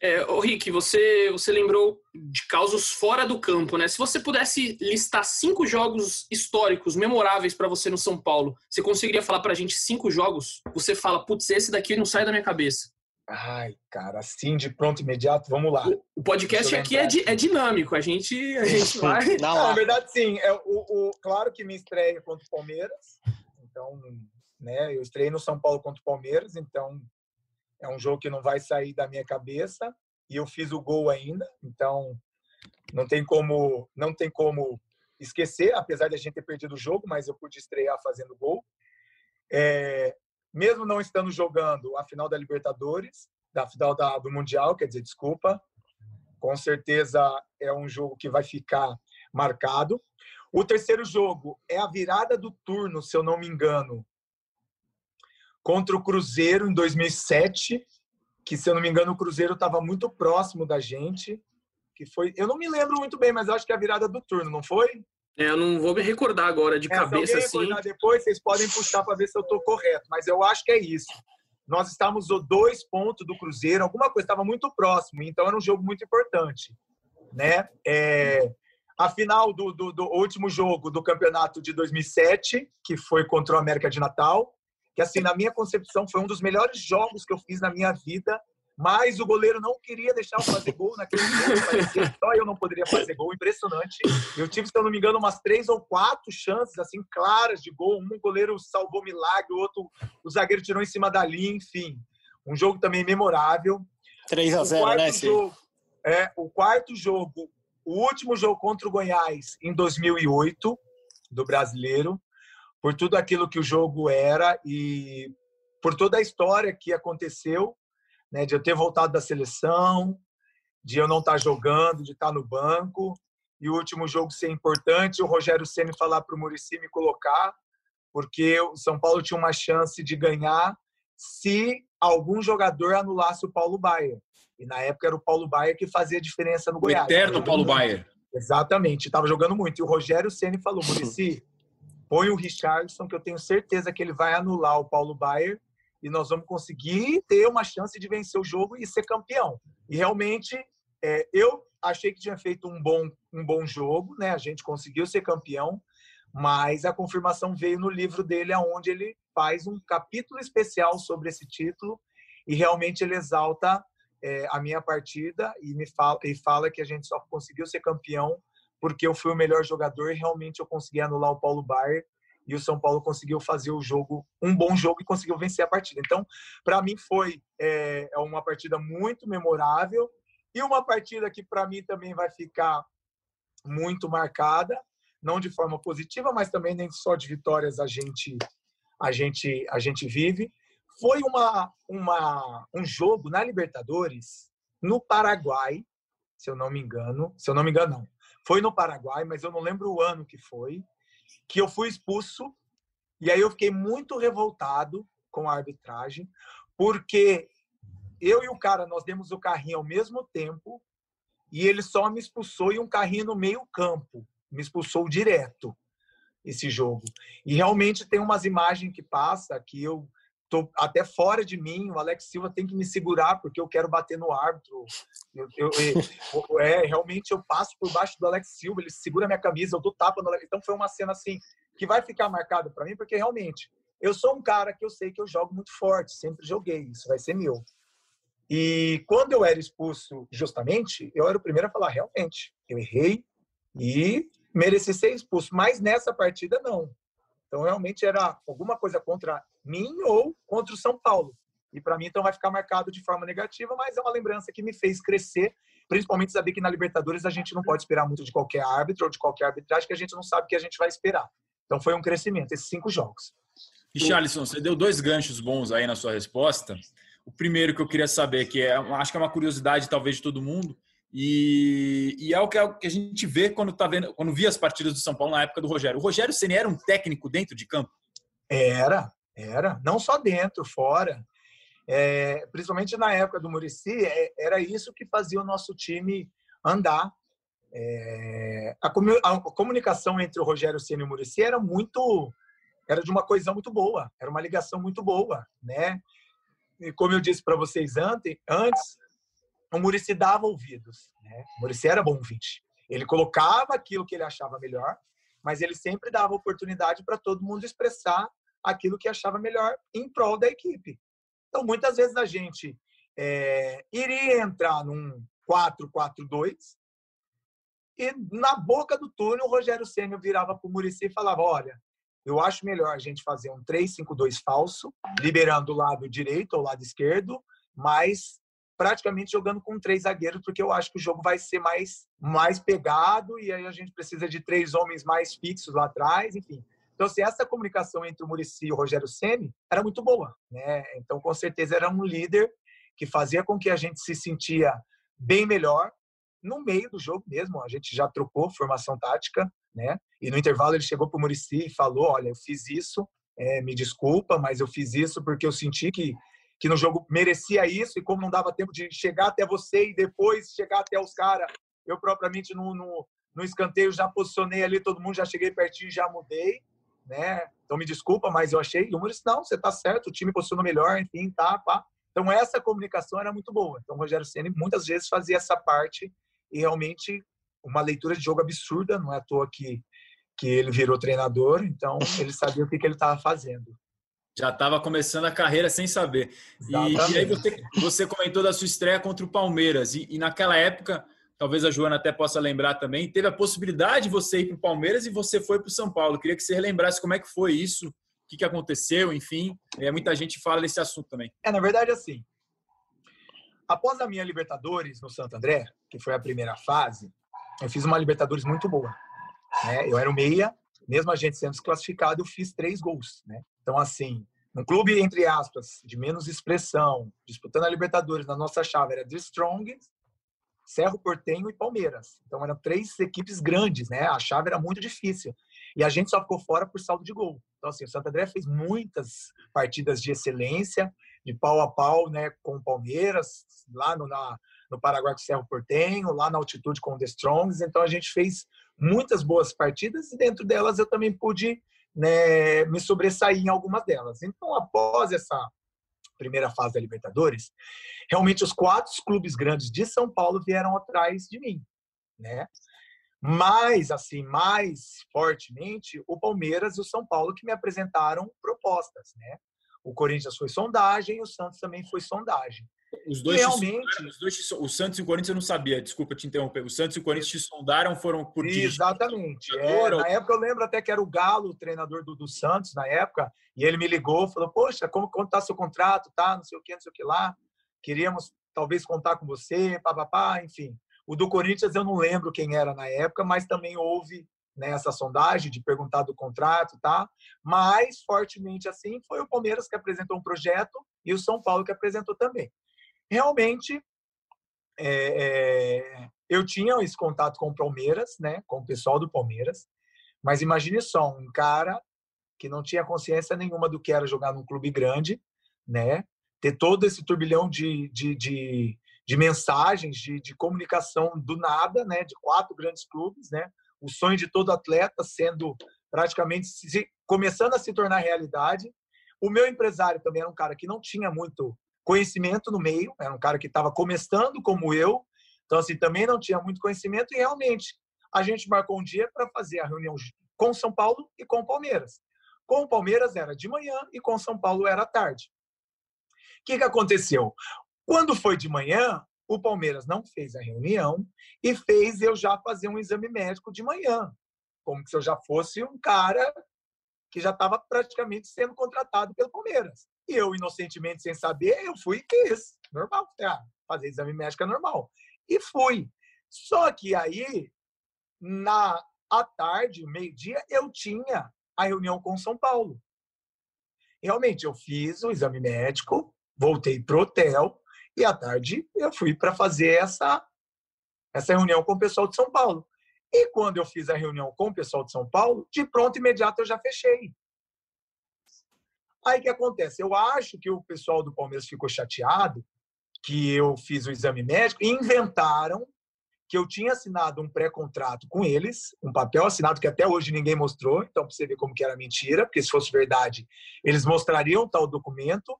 Speaker 6: É, ô Rick, você, você lembrou de causos fora do campo, né? Se você pudesse listar cinco jogos históricos memoráveis para você no São Paulo, você conseguiria falar para a gente cinco jogos? Você fala, putz, esse daqui não sai da minha cabeça.
Speaker 3: Ai, cara, assim de pronto imediato, vamos lá.
Speaker 6: O podcast aqui é, di, é, dinâmico, a gente, a gente vai.
Speaker 3: Não, na verdade, sim. É, o, o, claro que minha estreia contra o Palmeiras. Então, né, eu estreiei no São Paulo contra o Palmeiras, então é um jogo que não vai sair da minha cabeça. E eu fiz o gol ainda, então não tem como, não tem como esquecer, apesar de a gente ter perdido o jogo, mas eu pude estrear fazendo gol. É, mesmo não estando jogando a final da Libertadores, da final da, do Mundial, quer dizer, desculpa, com certeza é um jogo que vai ficar marcado. O terceiro jogo é a virada do turno, se eu não me engano, contra o Cruzeiro em 2007, que se eu não me engano o Cruzeiro estava muito próximo da gente, que foi, eu não me lembro muito bem, mas acho que é a virada do turno, não foi?
Speaker 6: É, eu não vou me recordar agora de é, cabeça assim.
Speaker 3: Depois vocês podem puxar para ver se eu estou correto, mas eu acho que é isso. Nós estávamos a dois pontos do Cruzeiro, alguma coisa estava muito próximo, então era um jogo muito importante, né? É, a final do, do, do, último jogo do campeonato de 2007, que foi contra o América de Natal, que assim na minha concepção foi um dos melhores jogos que eu fiz na minha vida mas o goleiro não queria deixar eu fazer gol naquele jogo, parecia só eu não poderia fazer gol, impressionante. Eu tive, se eu não me engano, umas três ou quatro chances assim claras de gol. Um goleiro salvou milagre, o outro o zagueiro tirou em cima da linha, enfim. Um jogo também memorável.
Speaker 5: 3 a 0, né,
Speaker 3: jogo, É, o quarto jogo, o último jogo contra o Goiás em 2008 do Brasileiro, por tudo aquilo que o jogo era e por toda a história que aconteceu né, de eu ter voltado da seleção, de eu não estar tá jogando, de estar tá no banco, e o último jogo ser importante, o Rogério Ceni falar para o Murici me colocar, porque o São Paulo tinha uma chance de ganhar se algum jogador anulasse o Paulo Baier. E na época era o Paulo Baier que fazia diferença no Goiás.
Speaker 2: O eterno Paulo Baier.
Speaker 3: Exatamente, estava jogando muito. E o Rogério Ceni falou, Murici, põe o Richardson, que eu tenho certeza que ele vai anular o Paulo Baier e nós vamos conseguir ter uma chance de vencer o jogo e ser campeão. E realmente, é, eu achei que tinha feito um bom, um bom jogo, né? A gente conseguiu ser campeão, mas a confirmação veio no livro dele, aonde ele faz um capítulo especial sobre esse título e realmente ele exalta é, a minha partida e me fala e fala que a gente só conseguiu ser campeão porque eu fui o melhor jogador e realmente eu consegui anular o Paulo Baier e o São Paulo conseguiu fazer o jogo um bom jogo e conseguiu vencer a partida. Então, para mim foi é, é, uma partida muito memorável e uma partida que para mim também vai ficar muito marcada, não de forma positiva, mas também nem só de vitórias a gente a gente a gente vive. Foi uma, uma um jogo na Libertadores no Paraguai, se eu não me engano, se eu não me engano não. Foi no Paraguai, mas eu não lembro o ano que foi, que eu fui expulso e aí eu fiquei muito revoltado com a arbitragem, porque eu e o cara nós demos o carrinho ao mesmo tempo e ele só me expulsou e um carrinho no meio campo, me expulsou direto esse jogo. E realmente tem umas imagens que passa que eu tô até fora de mim, o Alex Silva tem que me segurar porque eu quero bater no árbitro. Eu, eu, eu, é, realmente eu passo por baixo do Alex Silva, ele segura minha camisa, eu dou tapa no Alex. Então foi uma cena assim que vai ficar marcado para mim porque realmente eu sou um cara que eu sei que eu jogo muito forte, sempre joguei, isso vai ser meu. E quando eu era expulso justamente, eu era o primeiro a falar, realmente, eu errei e mereci ser expulso. Mas nessa partida, não. Então, realmente era alguma coisa contra mim ou contra o São Paulo. E para mim, então, vai ficar marcado de forma negativa, mas é uma lembrança que me fez crescer, principalmente saber que na Libertadores a gente não pode esperar muito de qualquer árbitro ou de qualquer arbitragem, que a gente não sabe o que a gente vai esperar. Então, foi um crescimento, esses cinco jogos.
Speaker 2: Richarlison, você deu dois ganchos bons aí na sua resposta. O primeiro que eu queria saber, que é, acho que é uma curiosidade talvez de todo mundo, e, e é, o que, é, o que, a gente vê quando tá vendo, quando via as partidas do São Paulo na época do Rogério. O Rogério Ceni era um técnico dentro de campo?
Speaker 3: Era, era. Não só dentro, fora. É, principalmente na época do Murici, é, era isso que fazia o nosso time andar. É, a, a, comunicação entre o Rogério Ceni e o Murici era muito, era de uma coisa muito boa, era uma ligação muito boa, né? E como eu disse para vocês antes, antes o Murici dava ouvidos. Né? O Murici era bom ouvinte. Ele colocava aquilo que ele achava melhor, mas ele sempre dava oportunidade para todo mundo expressar aquilo que achava melhor em prol da equipe. Então, muitas vezes a gente é, iria entrar num 4-4-2 e na boca do túnel o Rogério Senna virava para o Murici e falava: Olha, eu acho melhor a gente fazer um 3-5-2 falso, liberando o lado direito ou o lado esquerdo, mas praticamente jogando com três zagueiros, porque eu acho que o jogo vai ser mais, mais pegado e aí a gente precisa de três homens mais fixos lá atrás, enfim. Então, assim, essa comunicação entre o Murici e o Rogério Ceni era muito boa, né? Então, com certeza era um líder que fazia com que a gente se sentia bem melhor no meio do jogo mesmo. A gente já trocou formação tática, né? E no intervalo ele chegou para o Murici e falou: "Olha, eu fiz isso, é, me desculpa, mas eu fiz isso porque eu senti que que no jogo merecia isso, e como não dava tempo de chegar até você e depois chegar até os caras, eu propriamente no, no, no, escanteio já posicionei ali, todo mundo já cheguei pertinho já mudei, né? Então me desculpa, mas eu achei. E o Maurício, não, você tá certo, o time posicionou melhor, enfim, tá, pá. Então essa comunicação era muito boa. Então o Rogério Ceni muitas vezes fazia essa parte e realmente uma leitura de jogo absurda, não é à toa que, que ele virou treinador, então ele sabia o que, que ele estava fazendo.
Speaker 2: Já estava começando a carreira sem saber. E, e, aí você, você, comentou da sua estreia contra o Palmeiras. E, e, naquela época, talvez a Joana até possa lembrar também, teve a possibilidade de você ir para o Palmeiras e você foi para o São Paulo. Queria que você relembrasse como é que foi isso, o que, que aconteceu, enfim. É, muita gente fala desse assunto também.
Speaker 3: É, na verdade, assim, após a minha Libertadores no Santo André, que foi a primeira fase, eu fiz uma Libertadores muito boa. Né? Eu era o meia, mesmo a gente sendo desclassificado, eu fiz três gols. Né? Então, assim, um clube, entre aspas, de menos expressão, disputando a Libertadores, na nossa chave era The Strong, Cerro Portenho e Palmeiras. Então, eram três equipes grandes, né? A chave era muito difícil. E a gente só ficou fora por saldo de gol. Então, assim, o Santo André fez muitas partidas de excelência, de pau a pau, né, com o Palmeiras, lá no, na, no Paraguai com o Cerro Portenho, lá na altitude com o The Strongs. Então, a gente fez muitas boas partidas e dentro delas eu também pude né, me sobressair em algumas delas. Então, após essa primeira fase da Libertadores, realmente os quatro clubes grandes de São Paulo vieram atrás de mim, né? Mais assim, mais fortemente, o Palmeiras e o São Paulo que me apresentaram propostas, né? O Corinthians foi sondagem o Santos também foi sondagem.
Speaker 2: Os dois realmente, os dois o Santos e o Corinthians eu não sabia, desculpa te interromper. O Santos e o Corinthians te sondaram, foram por
Speaker 3: Exatamente. É, na época eu lembro até que era o Galo, o treinador do, do Santos na época, e ele me ligou, falou: "Poxa, como como tá seu contrato, tá? Não sei o que, não sei o que lá. Queríamos talvez contar com você, papapá, enfim. O do Corinthians eu não lembro quem era na época, mas também houve né, essa sondagem de perguntar do contrato, tá? Mas fortemente assim foi o Palmeiras que apresentou um projeto e o São Paulo que apresentou também realmente é, é, eu tinha esse contato com o Palmeiras, né, com o pessoal do Palmeiras, mas imagine só, um cara que não tinha consciência nenhuma do que era jogar num clube grande, né, ter todo esse turbilhão de, de, de, de mensagens, de, de comunicação do nada, né, de quatro grandes clubes, né, o sonho de todo atleta sendo praticamente se, começando a se tornar realidade. O meu empresário também era um cara que não tinha muito conhecimento no meio, era um cara que estava começando como eu, então assim também não tinha muito conhecimento e realmente a gente marcou um dia para fazer a reunião com São Paulo e com Palmeiras. Com o Palmeiras era de manhã e com São Paulo era tarde. O que, que aconteceu? Quando foi de manhã, o Palmeiras não fez a reunião e fez eu já fazer um exame médico de manhã, como se eu já fosse um cara que já estava praticamente sendo contratado pelo Palmeiras. E eu, inocentemente, sem saber, eu fui e quis. Normal. Ah, fazer exame médico é normal. E fui. Só que aí, na à tarde, meio-dia, eu tinha a reunião com São Paulo. Realmente, eu fiz o exame médico, voltei pro hotel e à tarde eu fui para fazer essa essa reunião com o pessoal de São Paulo. E quando eu fiz a reunião com o pessoal de São Paulo, de pronto imediato eu já fechei. Aí o que acontece? Eu acho que o pessoal do Palmeiras ficou chateado que eu fiz o exame médico e inventaram que eu tinha assinado um pré-contrato com eles, um papel assinado que até hoje ninguém mostrou, então para você ver como que era mentira, porque se fosse verdade, eles mostrariam tal documento,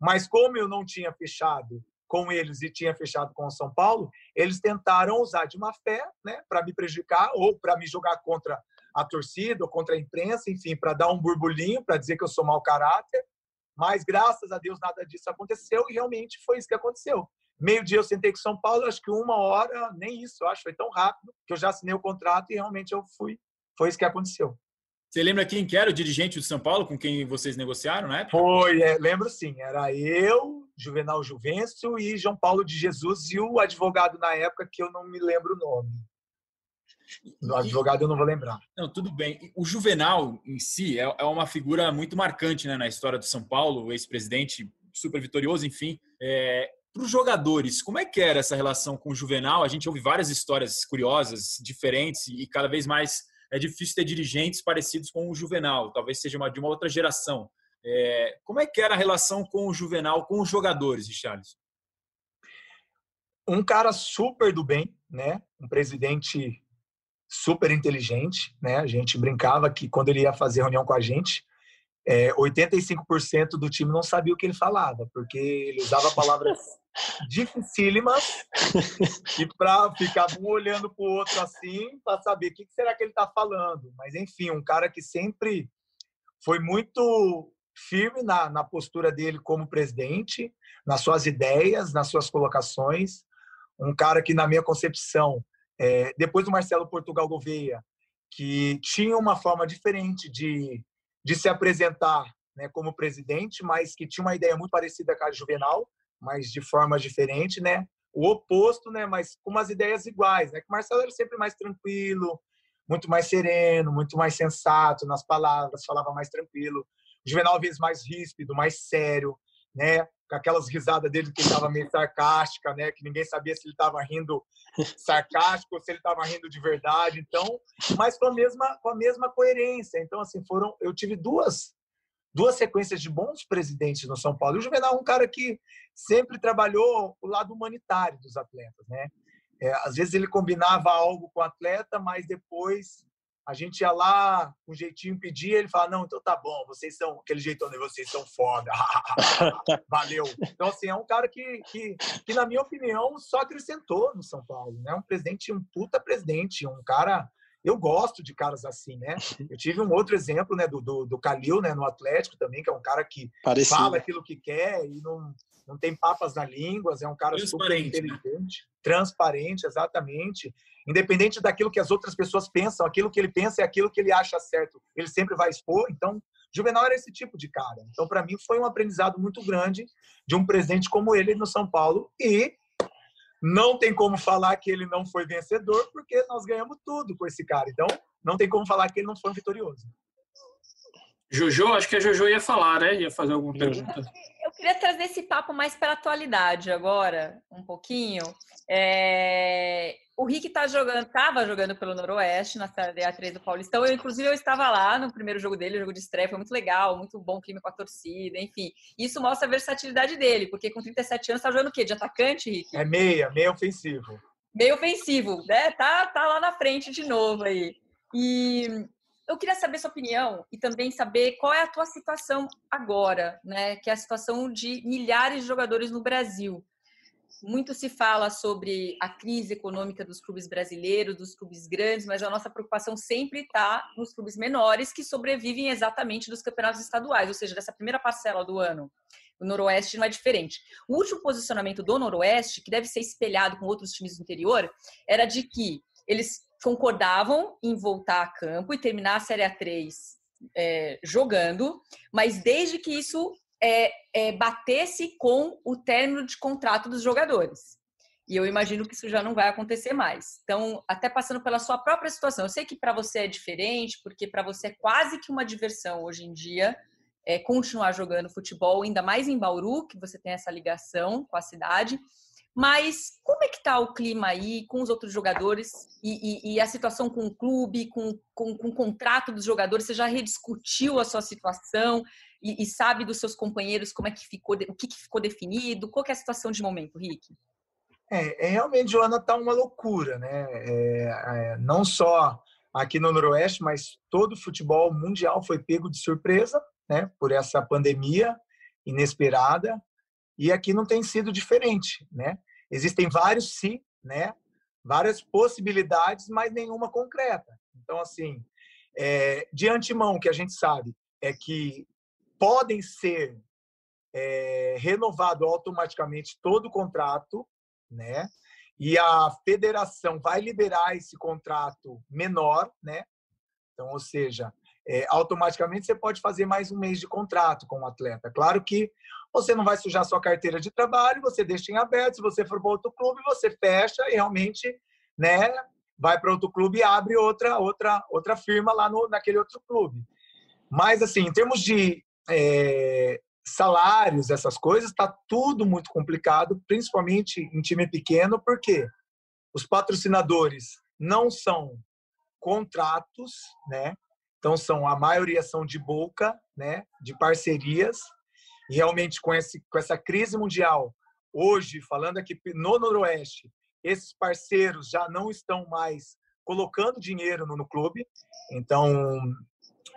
Speaker 3: mas como eu não tinha fechado com eles e tinha fechado com o São Paulo, eles tentaram usar de má fé, né, para me prejudicar ou para me jogar contra a torcida ou contra a imprensa, enfim, para dar um burburinho, para dizer que eu sou mau caráter. Mas graças a Deus nada disso aconteceu e realmente foi isso que aconteceu. Meio-dia eu sentei com São Paulo, acho que uma hora, nem isso, acho, foi tão rápido que eu já assinei o contrato e realmente eu fui. Foi isso que aconteceu.
Speaker 2: Você lembra quem que era o dirigente do São Paulo com quem vocês negociaram, né?
Speaker 3: Foi, é, lembro sim. Era eu, Juvenal Juvencio e João Paulo de Jesus e o advogado na época que eu não me lembro o nome. No advogado eu não vou lembrar.
Speaker 2: Não, tudo bem. O Juvenal em si é, é uma figura muito marcante né, na história do São Paulo, ex-presidente super vitorioso, enfim. É, para os jogadores, como é que era essa relação com o Juvenal? A gente ouve várias histórias curiosas, diferentes, e cada vez mais é difícil ter dirigentes parecidos com o Juvenal, talvez seja uma, de uma outra geração. É, como é que era a relação com o Juvenal, com os jogadores, Richarlison?
Speaker 3: Um cara super do bem, né? Um presidente super inteligente, né? A gente brincava que quando ele ia fazer reunião com a gente, é, 85% do time não sabia o que ele falava, porque ele usava palavras dificílimas e para ficar um olhando para o outro assim para saber o que será que ele está falando. Mas enfim, um cara que sempre foi muito firme na, na postura dele como presidente, nas suas ideias, nas suas colocações. Um cara que, na minha concepção, é, depois do Marcelo Portugal Gouveia, que tinha uma forma diferente de, de se apresentar né, como presidente, mas que tinha uma ideia muito parecida com a Juvenal, mas de forma diferente, né? O oposto, né? Mas com umas ideias iguais, né? Que o Marcelo era sempre mais tranquilo, muito mais sereno, muito mais sensato nas palavras, falava mais tranquilo. O Juvenal, às vezes, mais ríspido, mais sério, né? com aquelas risadas dele que estava meio sarcástica, né? Que ninguém sabia se ele estava rindo sarcástico ou se ele estava rindo de verdade. Então, mas com a mesma com a mesma coerência. Então, assim, foram eu tive duas duas sequências de bons presidentes no São Paulo. E o Juvenal é um cara que sempre trabalhou o lado humanitário dos atletas, né? É, às vezes ele combinava algo com o atleta, mas depois a gente ia lá, um jeitinho pedia, ele fala, não, então tá bom, vocês são, aquele jeitão de vocês são foda, valeu. Então, assim, é um cara que, que, que, na minha opinião, só acrescentou no São Paulo, né? Um presidente, um puta presidente, um cara Eu gosto de caras assim, né? Eu tive um outro exemplo, né, do, do, do Calil, né, no Atlético também, que é um cara que Parecido. fala aquilo que quer e não, não tem papas na língua, é um cara super né? inteligente, né? transparente, exatamente. Independente daquilo que as outras pessoas pensam, aquilo que ele pensa é aquilo que ele acha certo. Ele sempre vai expor. Então, Juvenal era esse tipo de cara. Então, para mim, foi um aprendizado muito grande de um presidente como ele no São Paulo. E não tem como falar que ele não foi vencedor, porque nós ganhamos tudo com esse cara. Então, não tem como falar que ele não foi vitorioso.
Speaker 6: Jojo, acho que a Jojo ia falar, né? Ia fazer alguma pergunta.
Speaker 4: Eu queria trazer esse papo mais para a atualidade agora, um pouquinho. É... O Rick tá jogando, estava jogando pelo Noroeste na Série A3 do Paulistão. Eu, inclusive, eu estava lá no primeiro jogo dele, o jogo de estreia, foi muito legal, muito bom clima com a torcida, enfim. Isso mostra a versatilidade dele, porque com 37 anos tá jogando o quê? De atacante, Rick?
Speaker 3: É meia, meia ofensivo.
Speaker 4: Meio ofensivo, né? Tá, tá lá na frente de novo aí. E eu queria saber sua opinião e também saber qual é a tua situação agora, né? Que é a situação de milhares de jogadores no Brasil. Muito se fala sobre a crise econômica dos clubes brasileiros, dos clubes grandes, mas a nossa preocupação sempre está nos clubes menores que sobrevivem exatamente dos campeonatos estaduais, ou seja, dessa primeira parcela do ano. O Noroeste não é diferente. O último posicionamento do Noroeste, que deve ser espelhado com outros times do interior, era de que eles concordavam em voltar a campo e terminar a Série A3 é, jogando, mas desde que isso é, é, batesse com o término de contrato dos jogadores. E eu imagino que isso já não vai acontecer mais. Então, até passando pela sua própria situação, eu sei que para você é diferente, porque para você é quase que uma diversão hoje em dia é, continuar jogando futebol, ainda mais em Bauru, que você tem essa ligação com a cidade. Mas como é que está o clima aí com os outros jogadores e, e, e a situação com o clube, com, com, com, o contrato dos jogadores? Você já rediscutiu a sua situação e, e, sabe dos seus companheiros como é que ficou, o que, que ficou definido? Qual é a situação de momento, Rick?
Speaker 3: É, é realmente, Joana, está uma loucura, né? É, é, não só aqui no Noroeste, mas todo o futebol mundial foi pego de surpresa, né? Por essa pandemia inesperada. E aqui não tem sido diferente, né? Existem vários sim, né? Várias possibilidades, mas nenhuma concreta. Então, assim, é, de antemão, que a gente sabe é que podem ser é, renovado automaticamente todo o contrato, né? E a federação vai liberar esse contrato menor, né? Então, ou seja, é, automaticamente você pode fazer mais um mês de contrato com o atleta. Claro que você não vai sujar sua carteira de trabalho, você deixa em aberto. Se você for para outro clube, você fecha e realmente, né, vai para outro clube e abre outra outra outra firma lá no naquele outro clube. Mas assim, em termos de é, salários, essas coisas, está tudo muito complicado, principalmente em time pequeno, porque os patrocinadores não são contratos, né? Então são a maioria são de boca, né? De parcerias e realmente com, esse, com essa crise mundial, hoje, falando aqui no Noroeste, esses parceiros já não estão mais colocando dinheiro no, no clube. Então,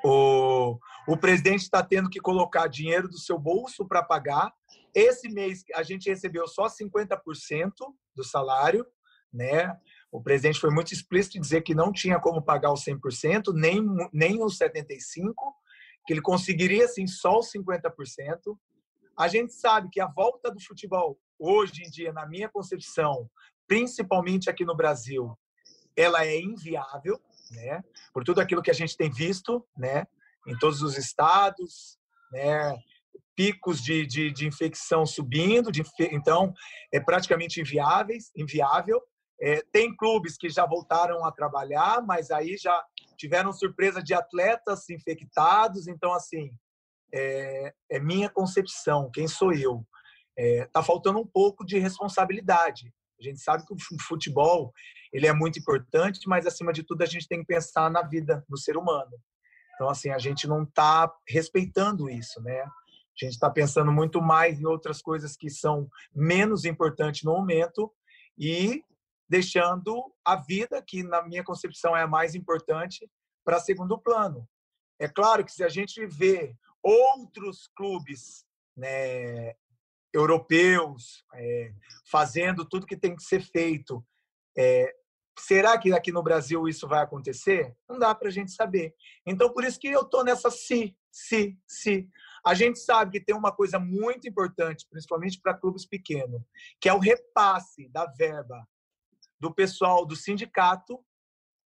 Speaker 3: o, o presidente está tendo que colocar dinheiro do seu bolso para pagar. Esse mês a gente recebeu só 50% do salário, né? O presidente foi muito explícito em dizer que não tinha como pagar os 100%, nem, nem os 75%, que ele conseguiria sim só os 50%. A gente sabe que a volta do futebol hoje em dia, na minha concepção, principalmente aqui no Brasil, ela é inviável, né? Por tudo aquilo que a gente tem visto, né? Em todos os estados, né? Picos de, de, de infecção subindo, de, então é praticamente inviáveis, inviável. É, tem clubes que já voltaram a trabalhar, mas aí já tiveram surpresa de atletas infectados. Então, assim, é, é minha concepção, quem sou eu. É, tá faltando um pouco de responsabilidade. A gente sabe que o futebol ele é muito importante, mas acima de tudo a gente tem que pensar na vida, no ser humano. Então, assim, a gente não está respeitando isso, né? A gente está pensando muito mais em outras coisas que são menos importantes no momento e deixando a vida, que na minha concepção é a mais importante, para segundo plano. É claro que se a gente vê outros clubes né, europeus é, fazendo tudo que tem que ser feito, é, será que aqui no Brasil isso vai acontecer? Não dá para a gente saber. Então, por isso que eu estou nessa se, se, se. A gente sabe que tem uma coisa muito importante, principalmente para clubes pequenos, que é o repasse da verba do pessoal do sindicato,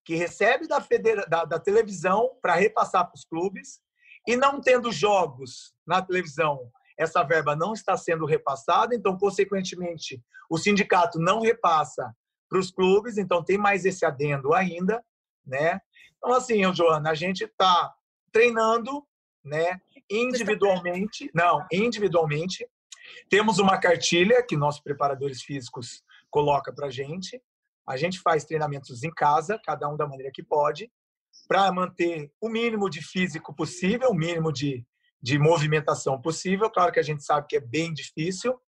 Speaker 3: que recebe da, federa da, da televisão para repassar para os clubes, e não tendo jogos na televisão, essa verba não está sendo repassada, então, consequentemente, o sindicato não repassa para os clubes, então tem mais esse adendo ainda, né? Então, assim, Joana, a gente está treinando, né? Individualmente, não, individualmente. Temos uma cartilha que nossos preparadores físicos coloca para gente. A gente faz treinamentos em casa, cada um da maneira que pode, para manter o mínimo de físico possível, o mínimo de, de movimentação possível. Claro que a gente sabe que é bem difícil,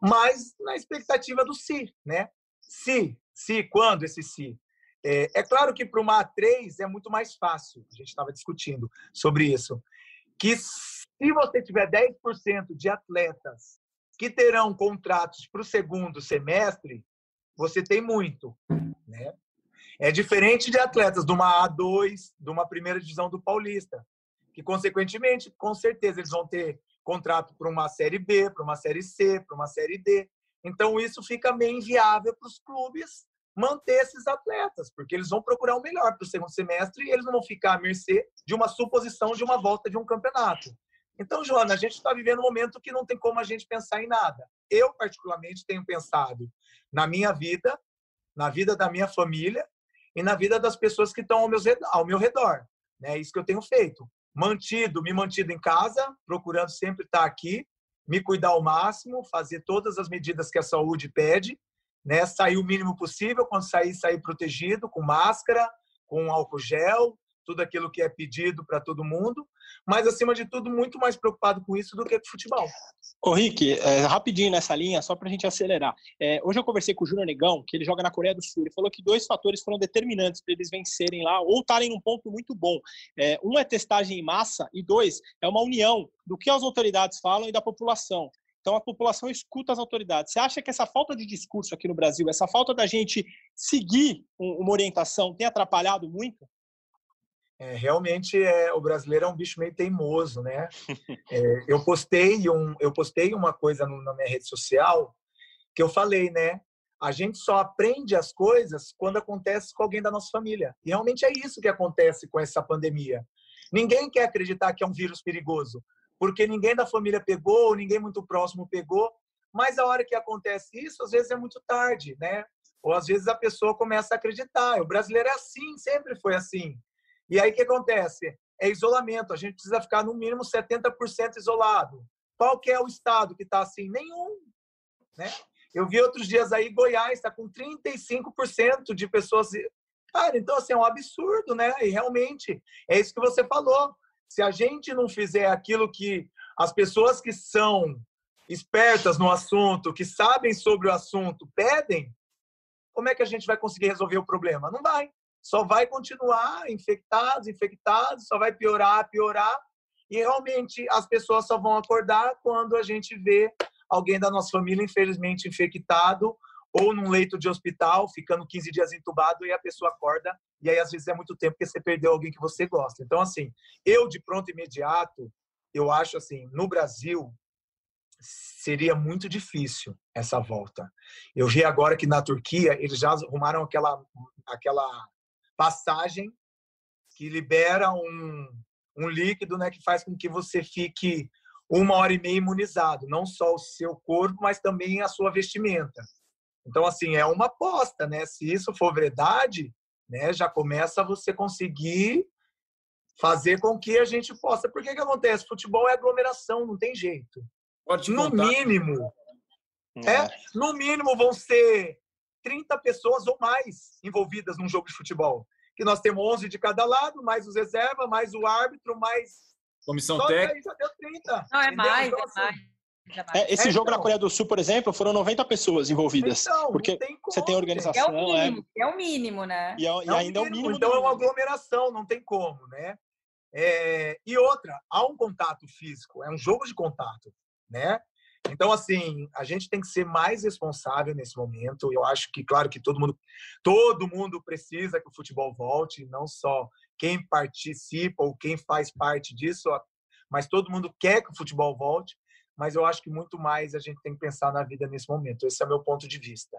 Speaker 3: mas na expectativa do si, né? Se, se, quando esse se. É, é claro que para uma A3 é muito mais fácil, a gente estava discutindo sobre isso, que se você tiver 10% de atletas que terão contratos para o segundo semestre, você tem muito, né? É diferente de atletas de uma A2, de uma primeira divisão do Paulista, que consequentemente, com certeza eles vão ter contrato para uma série B, para uma série C, para uma série D. Então isso fica meio inviável para os clubes manter esses atletas, porque eles vão procurar o melhor para o segundo semestre e eles não vão ficar à mercê de uma suposição de uma volta de um campeonato. Então, Joana, a gente está vivendo um momento que não tem como a gente pensar em nada. Eu, particularmente, tenho pensado na minha vida, na vida da minha família e na vida das pessoas que estão ao meu, redor. É isso que eu tenho feito. Mantido, me mantido em casa, procurando sempre estar aqui, me cuidar ao máximo, fazer todas as medidas que a saúde pede, né? sair o mínimo possível, quando sair, sair protegido, com máscara, com álcool gel, tudo aquilo que é pedido para todo mundo, mas acima de tudo muito mais preocupado com isso do que com futebol.
Speaker 5: Ô Rick, é, rapidinho nessa linha, só para a gente acelerar. É, hoje eu conversei com o Júnior Negão, que ele joga na Coreia do Sul. Ele falou que dois fatores foram determinantes para eles vencerem lá ou estarem num ponto muito bom. É, um é testagem em massa e dois é uma união do que as autoridades falam e da população. Então a população escuta as autoridades. Você acha que essa falta de discurso aqui no Brasil, essa falta da gente seguir uma orientação, tem atrapalhado muito?
Speaker 3: É, realmente é, o brasileiro é um bicho meio teimoso, né? É, eu postei um, eu postei uma coisa no, na minha rede social que eu falei, né? A gente só aprende as coisas quando acontece com alguém da nossa família. E realmente é isso que acontece com essa pandemia. Ninguém quer acreditar que é um vírus perigoso, porque ninguém da família pegou, ninguém muito próximo pegou. Mas a hora que acontece isso, às vezes é muito tarde, né? Ou às vezes a pessoa começa a acreditar. O brasileiro é assim, sempre foi assim. E aí o que acontece? É isolamento. A gente precisa ficar no mínimo 70% isolado. Qual que é o estado que está assim? Nenhum. Né? Eu vi outros dias aí, Goiás está com 35% de pessoas. Cara, então assim, é um absurdo, né? E realmente, é isso que você falou. Se a gente não fizer aquilo que as pessoas que são espertas no assunto, que sabem sobre o assunto, pedem, como é que a gente vai conseguir resolver o problema? Não vai só vai continuar infectados, infectados, só vai piorar, piorar. E realmente as pessoas só vão acordar quando a gente vê alguém da nossa família, infelizmente, infectado ou num leito de hospital, ficando 15 dias entubado e a pessoa acorda. E aí, às vezes, é muito tempo que você perdeu alguém que você gosta. Então, assim, eu, de pronto imediato, eu acho assim, no Brasil, seria muito difícil essa volta. Eu vi agora que na Turquia eles já arrumaram aquela aquela passagem que libera um, um líquido né, que faz com que você fique uma hora e meia imunizado, não só o seu corpo, mas também a sua vestimenta. Então, assim, é uma aposta, né? Se isso for verdade, né, já começa a você conseguir fazer com que a gente possa. Por que que acontece? Futebol é aglomeração, não tem jeito.
Speaker 2: Pode
Speaker 3: no mínimo, é. é, no mínimo vão ser 30 pessoas ou mais envolvidas num jogo de futebol. Que nós temos 11 de cada lado, mais os reservas, mais o árbitro, mais.
Speaker 2: Comissão técnica.
Speaker 4: Já deu 30. Não, é mais, então, é assim, mais.
Speaker 5: É, esse é, jogo então. na Coreia do Sul, por exemplo, foram 90 pessoas envolvidas. Então, porque tem você tem organização. É o
Speaker 4: mínimo, é, é o mínimo né?
Speaker 5: E, é, e ainda é o mínimo.
Speaker 3: Então é uma aglomeração, não tem como, né? É, e outra, há um contato físico, é um jogo de contato, né? Então, assim, a gente tem que ser mais responsável nesse momento. Eu acho que, claro, que todo mundo, todo mundo precisa que o futebol volte, não só quem participa ou quem faz parte disso, mas todo mundo quer que o futebol volte. Mas eu acho que muito mais a gente tem que pensar na vida nesse momento. Esse é o meu ponto de vista.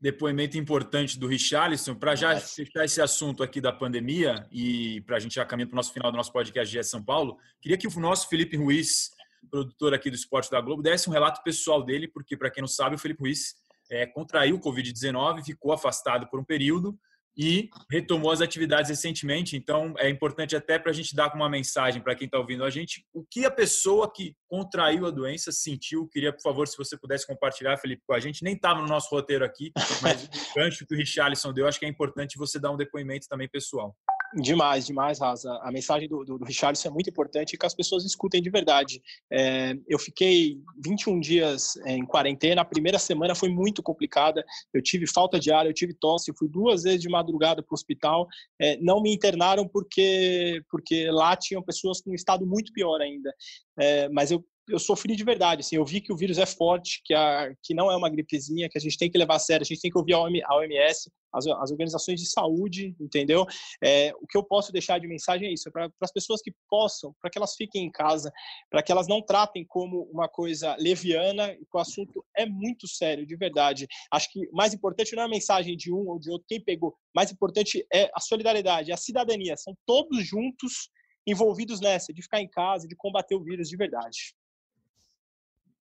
Speaker 2: Depoimento importante do Richarlison. Para já fechar esse assunto aqui da pandemia e para a gente já caminhar para o nosso final do nosso podcast de São Paulo, queria que o nosso Felipe Ruiz produtor aqui do Esporte da Globo, desse um relato pessoal dele, porque, para quem não sabe, o Felipe Ruiz é, contraiu o Covid-19, ficou afastado por um período e retomou as atividades recentemente. Então, é importante até para a gente dar uma mensagem para quem está ouvindo a gente, o que a pessoa que contraiu a doença sentiu. Queria, por favor, se você pudesse compartilhar, Felipe, com a gente. Nem estava no nosso roteiro aqui, mas o gancho que o Richarlison deu, acho que é importante você dar um depoimento também pessoal.
Speaker 5: Demais, demais, Raza. A mensagem do, do, do Richardson é muito importante e que as pessoas escutem de verdade. É, eu fiquei 21 dias é, em quarentena, a primeira semana foi muito complicada, eu tive falta de ar, eu tive tosse, fui duas vezes de madrugada para o hospital, é, não me internaram porque, porque lá tinham pessoas com um estado muito pior ainda. É, mas eu eu sofri de verdade. Assim, eu vi que o vírus é forte, que, a, que não é uma gripezinha, que a gente tem que levar a sério, a gente tem que ouvir a OMS, as, as organizações de saúde, entendeu? É, o que eu posso deixar de mensagem é isso: é para as pessoas que possam, para que elas fiquem em casa, para que elas não tratem como uma coisa leviana, que o assunto é muito sério, de verdade. Acho que mais importante não é a mensagem de um ou de outro, quem pegou, mais importante é a solidariedade, a cidadania. São todos juntos envolvidos nessa, de ficar em casa, de combater o vírus de verdade.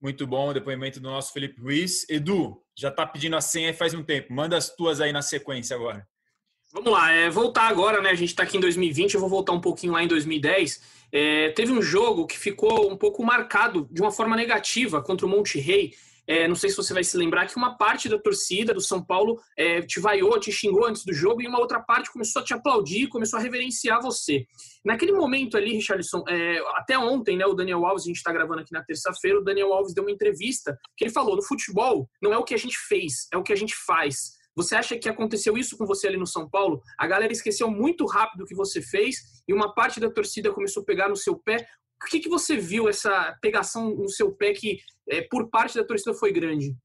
Speaker 2: Muito bom o depoimento do nosso Felipe Ruiz. Edu, já está pedindo a senha faz um tempo. Manda as tuas aí na sequência agora.
Speaker 6: Vamos lá, é, voltar agora, né? A gente está aqui em 2020, eu vou voltar um pouquinho lá em 2010. É, teve um jogo que ficou um pouco marcado de uma forma negativa contra o Monte Rei. É, não sei se você vai se lembrar que uma parte da torcida do São Paulo é, te vaiou, te xingou antes do jogo e uma outra parte começou a te aplaudir, começou a reverenciar você. Naquele momento ali, Richardson, é, até ontem, né, o Daniel Alves, a gente está gravando aqui na terça-feira, o Daniel Alves deu uma entrevista que ele falou: no futebol não é o que a gente fez, é o que a gente faz. Você acha que aconteceu isso com você ali no São Paulo? A galera esqueceu muito rápido o que você fez e uma parte da torcida começou a pegar no seu pé. O que, que você viu essa pegação no seu pé que é, por parte da torcida foi grande?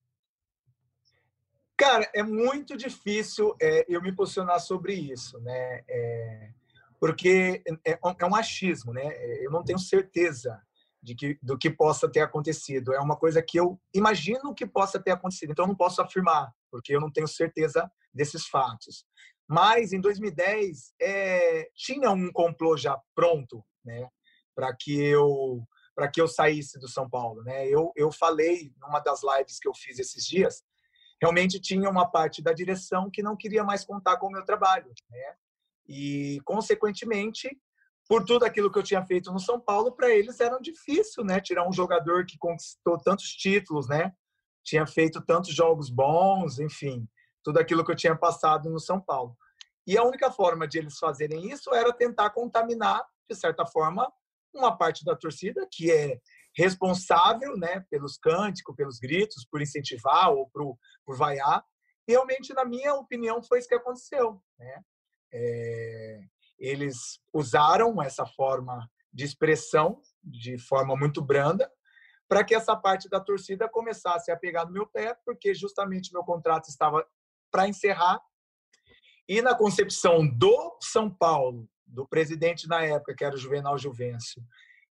Speaker 3: Cara, é muito difícil é, eu me posicionar sobre isso, né? É, porque é, é, um achismo, né? Eu não tenho certeza de que, do que possa ter acontecido. É uma coisa que eu imagino que possa ter acontecido. Então, eu não posso afirmar, porque eu não tenho certeza desses fatos. Mas, em 2010, é, tinha um complô já pronto, né? Para que eu para que eu saísse do São Paulo, né? Eu eu falei numa das lives que eu fiz esses dias, realmente tinha uma parte da direção que não queria mais contar com o meu trabalho, né? E consequentemente, por tudo aquilo que eu tinha feito no São Paulo, para eles era difícil, né? Tirar um jogador que conquistou tantos títulos, né? Tinha feito tantos jogos bons, enfim, tudo aquilo que eu tinha passado no São Paulo. E a única forma de eles fazerem isso era tentar contaminar, de certa forma, uma parte da torcida que é responsável né, pelos cânticos, pelos gritos, por incentivar ou por, por vaiar. Realmente, na minha opinião, foi isso que aconteceu. Né? É, eles usaram essa forma de expressão de forma muito branda para que essa parte da torcida começasse a pegar no meu pé, porque justamente meu contrato estava para encerrar. E na concepção do São Paulo do presidente na época, que era o Juvenal Juvencio,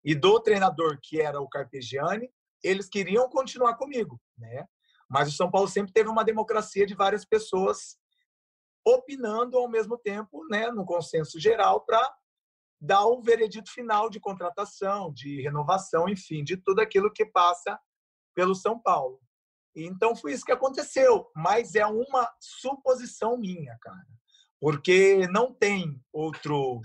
Speaker 3: e do treinador, que era o Carpegiani, eles queriam continuar comigo, né? Mas o São Paulo sempre teve uma democracia de várias pessoas opinando ao mesmo tempo, né, no consenso geral, para dar o veredito final de contratação, de renovação, enfim, de tudo aquilo que passa pelo São Paulo. Então foi isso que aconteceu, mas é uma suposição minha, cara porque não tem outro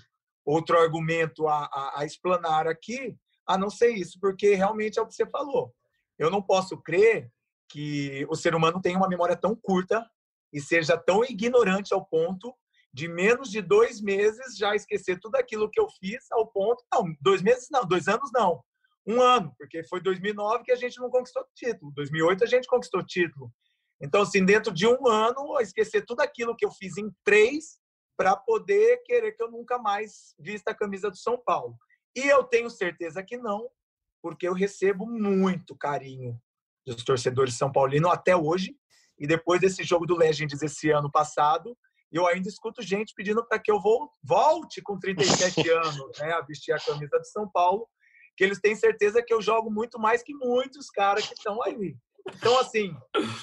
Speaker 3: outro argumento a, a, a, explanar aqui, a não ser isso, porque realmente é o que você falou. Eu não posso crer que o ser humano tenha uma memória tão curta e seja tão ignorante ao ponto de menos de dois meses já esquecer tudo aquilo que eu fiz ao ponto. Não, dois meses não, dois anos não. Um ano, porque foi 2009 que a gente não conquistou título. 2008 a gente conquistou título. Então, assim, dentro de um ano, esquecer tudo aquilo que eu fiz em três para poder querer que eu nunca mais vista a camisa do São Paulo. E eu tenho certeza que não, porque eu recebo muito carinho dos torcedores São Paulino até hoje. E depois desse jogo do Legends esse ano passado, eu ainda escuto gente pedindo para que eu volte com 37 anos né, a vestir a camisa de São Paulo, que eles têm certeza que eu jogo muito mais que muitos caras que estão aí. Então, assim,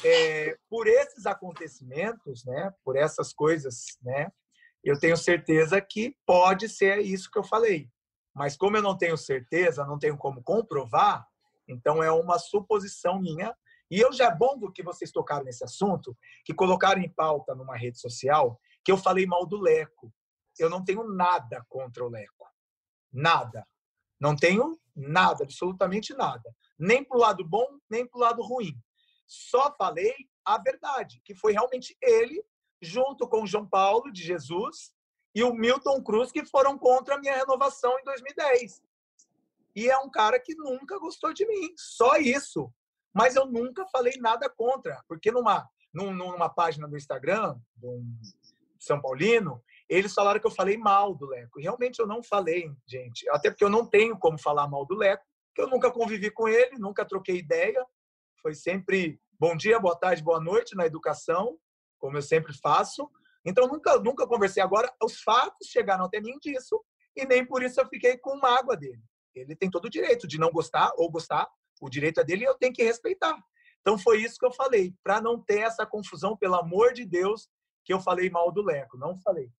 Speaker 3: é, por esses acontecimentos, né, por essas coisas, né, eu tenho certeza que pode ser isso que eu falei. Mas como eu não tenho certeza, não tenho como comprovar, então é uma suposição minha. E eu já é bom do que vocês tocaram nesse assunto, que colocaram em pauta numa rede social, que eu falei mal do Leco. Eu não tenho nada contra o Leco. Nada. Não tenho nada, absolutamente nada. Nem para o lado bom, nem para o lado ruim. Só falei a verdade, que foi realmente ele, junto com João Paulo de Jesus e o Milton Cruz, que foram contra a minha renovação em 2010. E é um cara que nunca gostou de mim, só isso. Mas eu nunca falei nada contra, porque numa, numa página do Instagram, do São Paulino, eles falaram que eu falei mal do Leco. E realmente eu não falei, gente. Até porque eu não tenho como falar mal do Leco, porque eu nunca convivi com ele, nunca troquei ideia. Foi sempre bom dia, boa tarde, boa noite na educação, como eu sempre faço. Então nunca, nunca conversei. Agora, os fatos chegaram até mim disso, e nem por isso eu fiquei com mágoa dele. Ele tem todo o direito de não gostar ou gostar, o direito é dele e eu tenho que respeitar. Então foi isso que eu falei, para não ter essa confusão, pelo amor de Deus, que eu falei mal do Leco, não falei.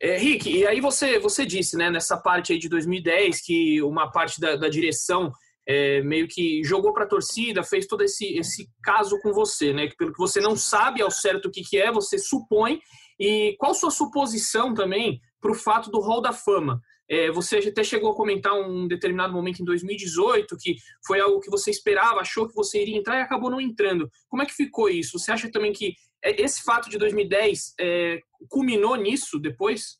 Speaker 6: É, Rick, e aí você, você disse, né, nessa parte aí de 2010, que uma parte da, da direção é, meio que jogou para a torcida, fez todo esse, esse caso com você, né? Que pelo que você não sabe ao certo o que, que é, você supõe. E qual sua suposição também para o fato do Hall da Fama? É, você até chegou a comentar um determinado momento em 2018 que foi algo que você esperava, achou que você iria entrar e acabou não entrando. Como é que ficou isso? Você acha também que é, esse fato de 2010 é, culminou nisso depois?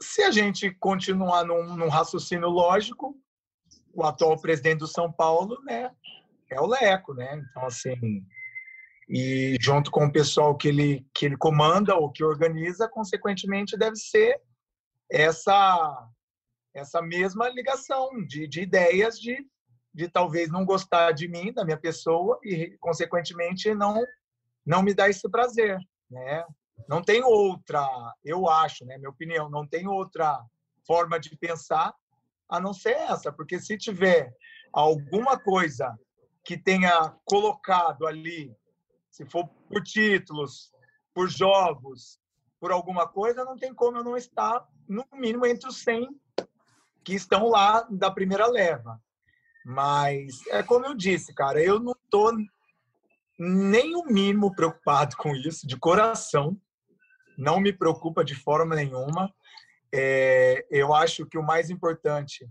Speaker 3: Se a gente continuar num, num, raciocínio lógico, o atual presidente do São Paulo, né, é o Leco, né? Então assim, e junto com o pessoal que ele que ele comanda ou que organiza, consequentemente deve ser essa essa mesma ligação de, de ideias de, de talvez não gostar de mim, da minha pessoa e consequentemente não não me dar esse prazer, né? Não tem outra, eu acho, né, minha opinião, não tem outra forma de pensar a não ser essa, porque se tiver alguma coisa que tenha colocado ali, se for por títulos, por jogos, por alguma coisa, não tem como eu não estar, no mínimo, entre os 100 que estão lá da primeira leva. Mas é como eu disse, cara, eu não estou nem o mínimo preocupado com isso, de coração. Não me preocupa de forma nenhuma. É, eu acho que o mais importante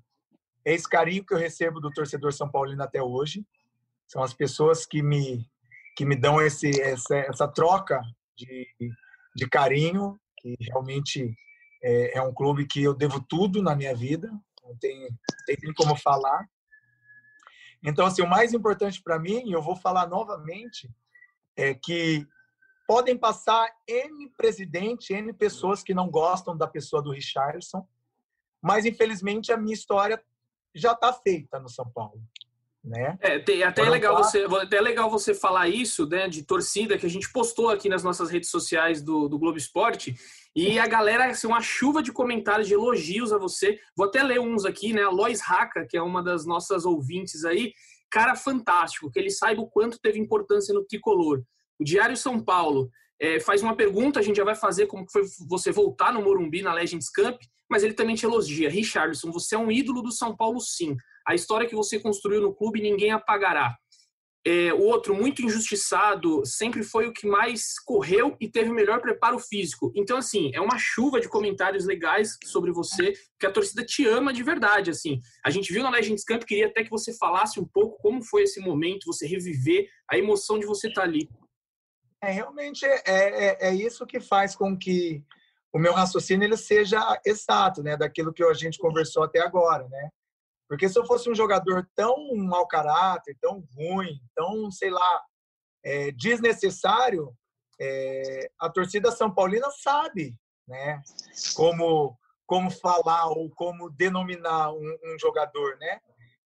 Speaker 3: é esse carinho que eu recebo do torcedor São Paulino até hoje. São as pessoas que me, que me dão esse, essa, essa troca de, de carinho, que realmente é, é, um clube que eu devo tudo na minha vida, não tem, tem como falar. Então, assim, o mais importante para mim, e eu vou falar novamente, é que podem passar N presidente, N pessoas que não gostam da pessoa do Richardson, mas infelizmente a minha história já está feita no São Paulo né?
Speaker 6: É, tem, até é legal você, até é legal você falar isso, né, de torcida que a gente postou aqui nas nossas redes sociais do, do Globo Esporte e a galera, assim, uma chuva de comentários, de elogios a você. Vou até ler uns aqui, né? A Lois Raca, que é uma das nossas ouvintes aí, cara fantástico, que ele saiba o quanto teve importância no tricolor. O Diário São Paulo é, faz uma pergunta, a gente já vai fazer como foi você voltar no Morumbi na Legends Camp, mas ele também te elogia. Richardson, você é um ídolo do São Paulo, sim. A história que você construiu no clube ninguém apagará. É, o outro, muito injustiçado, sempre foi o que mais correu e teve o melhor preparo físico. Então, assim, é uma chuva de comentários legais sobre você, que a torcida te ama de verdade, assim. A gente viu na Legends Camp, queria até que você falasse um pouco como foi esse momento, você reviver a emoção de você estar tá ali.
Speaker 3: É, realmente é, é, é isso que faz com que o meu raciocínio ele seja exato, né, daquilo que a gente conversou até agora, né? Porque se eu fosse um jogador tão mau caráter, tão ruim, tão, sei lá, é, desnecessário, é, a torcida São Paulina sabe né, como, como falar ou como denominar um, um jogador. Né?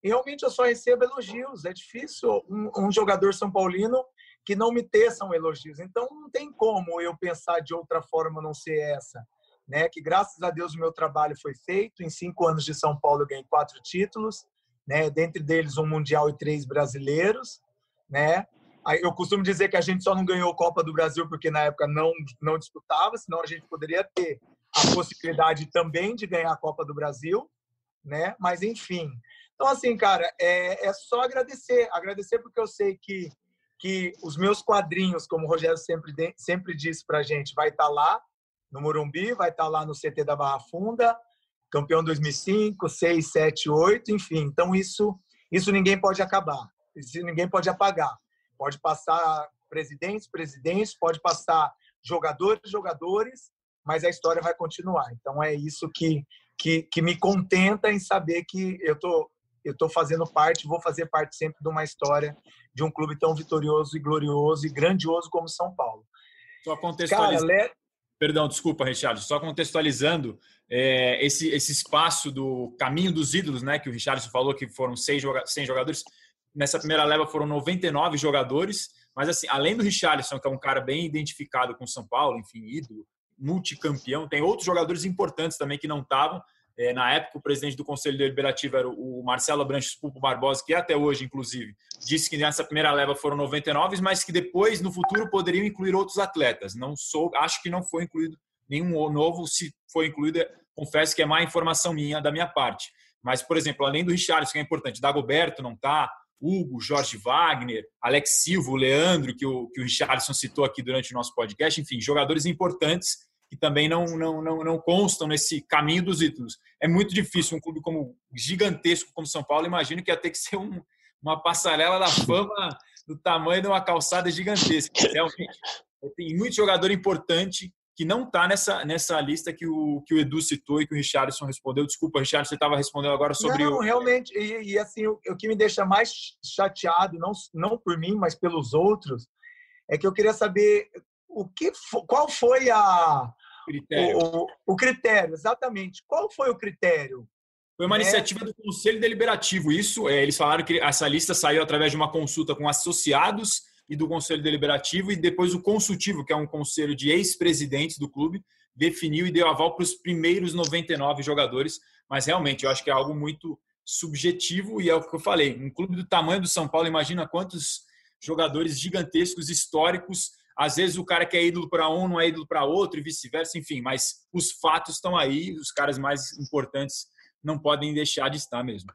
Speaker 3: E realmente eu só recebo elogios. É difícil um, um jogador São Paulino que não me teçam elogios. Então não tem como eu pensar de outra forma não ser essa. Né? Que graças a Deus o meu trabalho foi feito. Em cinco anos de São Paulo eu ganhei quatro títulos, né? Dentre deles um mundial e três brasileiros, né? Eu costumo dizer que a gente só não ganhou Copa do Brasil porque na época não não disputava, senão a gente poderia ter a possibilidade também de ganhar a Copa do Brasil, né? Mas enfim. Então assim, cara, é, é só agradecer, agradecer porque eu sei que que os meus quadrinhos, como o Rogério sempre sempre disse para gente, vai estar tá lá no Morumbi, vai estar lá no CT da Barra Funda, campeão 2005, 6, 7, 8, enfim. Então isso isso ninguém pode acabar, isso ninguém pode apagar. Pode passar presidentes, presidentes, pode passar jogadores, jogadores, mas a história vai continuar. Então é isso que que, que me contenta em saber que eu tô eu tô fazendo parte, vou fazer parte sempre de uma história de um clube tão vitorioso e glorioso e grandioso como São Paulo.
Speaker 2: Só contextualizando. Cara, Perdão, desculpa, Richard. Só contextualizando é, esse, esse espaço do caminho dos ídolos, né? Que o Richard falou que foram 100 jogadores. Nessa primeira leva foram 99 jogadores. Mas, assim, além do Richarlison, que é um cara bem identificado com São Paulo, enfim, ídolo, multicampeão, tem outros jogadores importantes também que não estavam. É, na época, o presidente do Conselho Deliberativo era o Marcelo Abranches Pulpo Barbosa, que até hoje, inclusive, disse que nessa primeira leva foram 99, mas que depois, no futuro, poderiam incluir outros atletas. Não sou, acho que não foi incluído nenhum novo. Se foi incluído, confesso que é má informação minha, da minha parte. Mas, por exemplo, além do Richarlison, que é importante, Dagoberto não está, Hugo, Jorge Wagner, Alex Silva, o Leandro, que o, que o citou aqui durante o nosso podcast, enfim, jogadores importantes que também não, não, não, não constam nesse caminho dos ídolos. É muito difícil um clube como gigantesco como São Paulo, imagino que ia ter que ser um, uma passarela da fama do tamanho de uma calçada gigantesca. Realmente, tem muito jogador importante que não está nessa, nessa lista que o, que o Edu citou e que o Richardson respondeu. Desculpa, Richard, você estava respondendo agora sobre
Speaker 3: não,
Speaker 2: o.
Speaker 3: realmente, e, e assim, o, o, que me deixa mais chateado, não, não por mim, mas pelos outros, é que eu queria saber o que, qual foi a, critério. O, o, critério, exatamente. Qual foi o critério?
Speaker 2: Foi uma é. iniciativa do Conselho Deliberativo. Isso, é, eles falaram que essa lista saiu através de uma consulta com associados e do Conselho Deliberativo, e depois o consultivo, que é um conselho de ex-presidentes do clube, definiu e deu aval para os primeiros 99 jogadores. Mas realmente, eu acho que é algo muito subjetivo e é o que eu falei. Um clube do tamanho do São Paulo, imagina quantos jogadores gigantescos, históricos, às vezes o cara que é ídolo para um não é ídolo para outro e vice-versa, enfim, mas os fatos estão aí, os caras mais importantes não podem deixar de estar mesmo.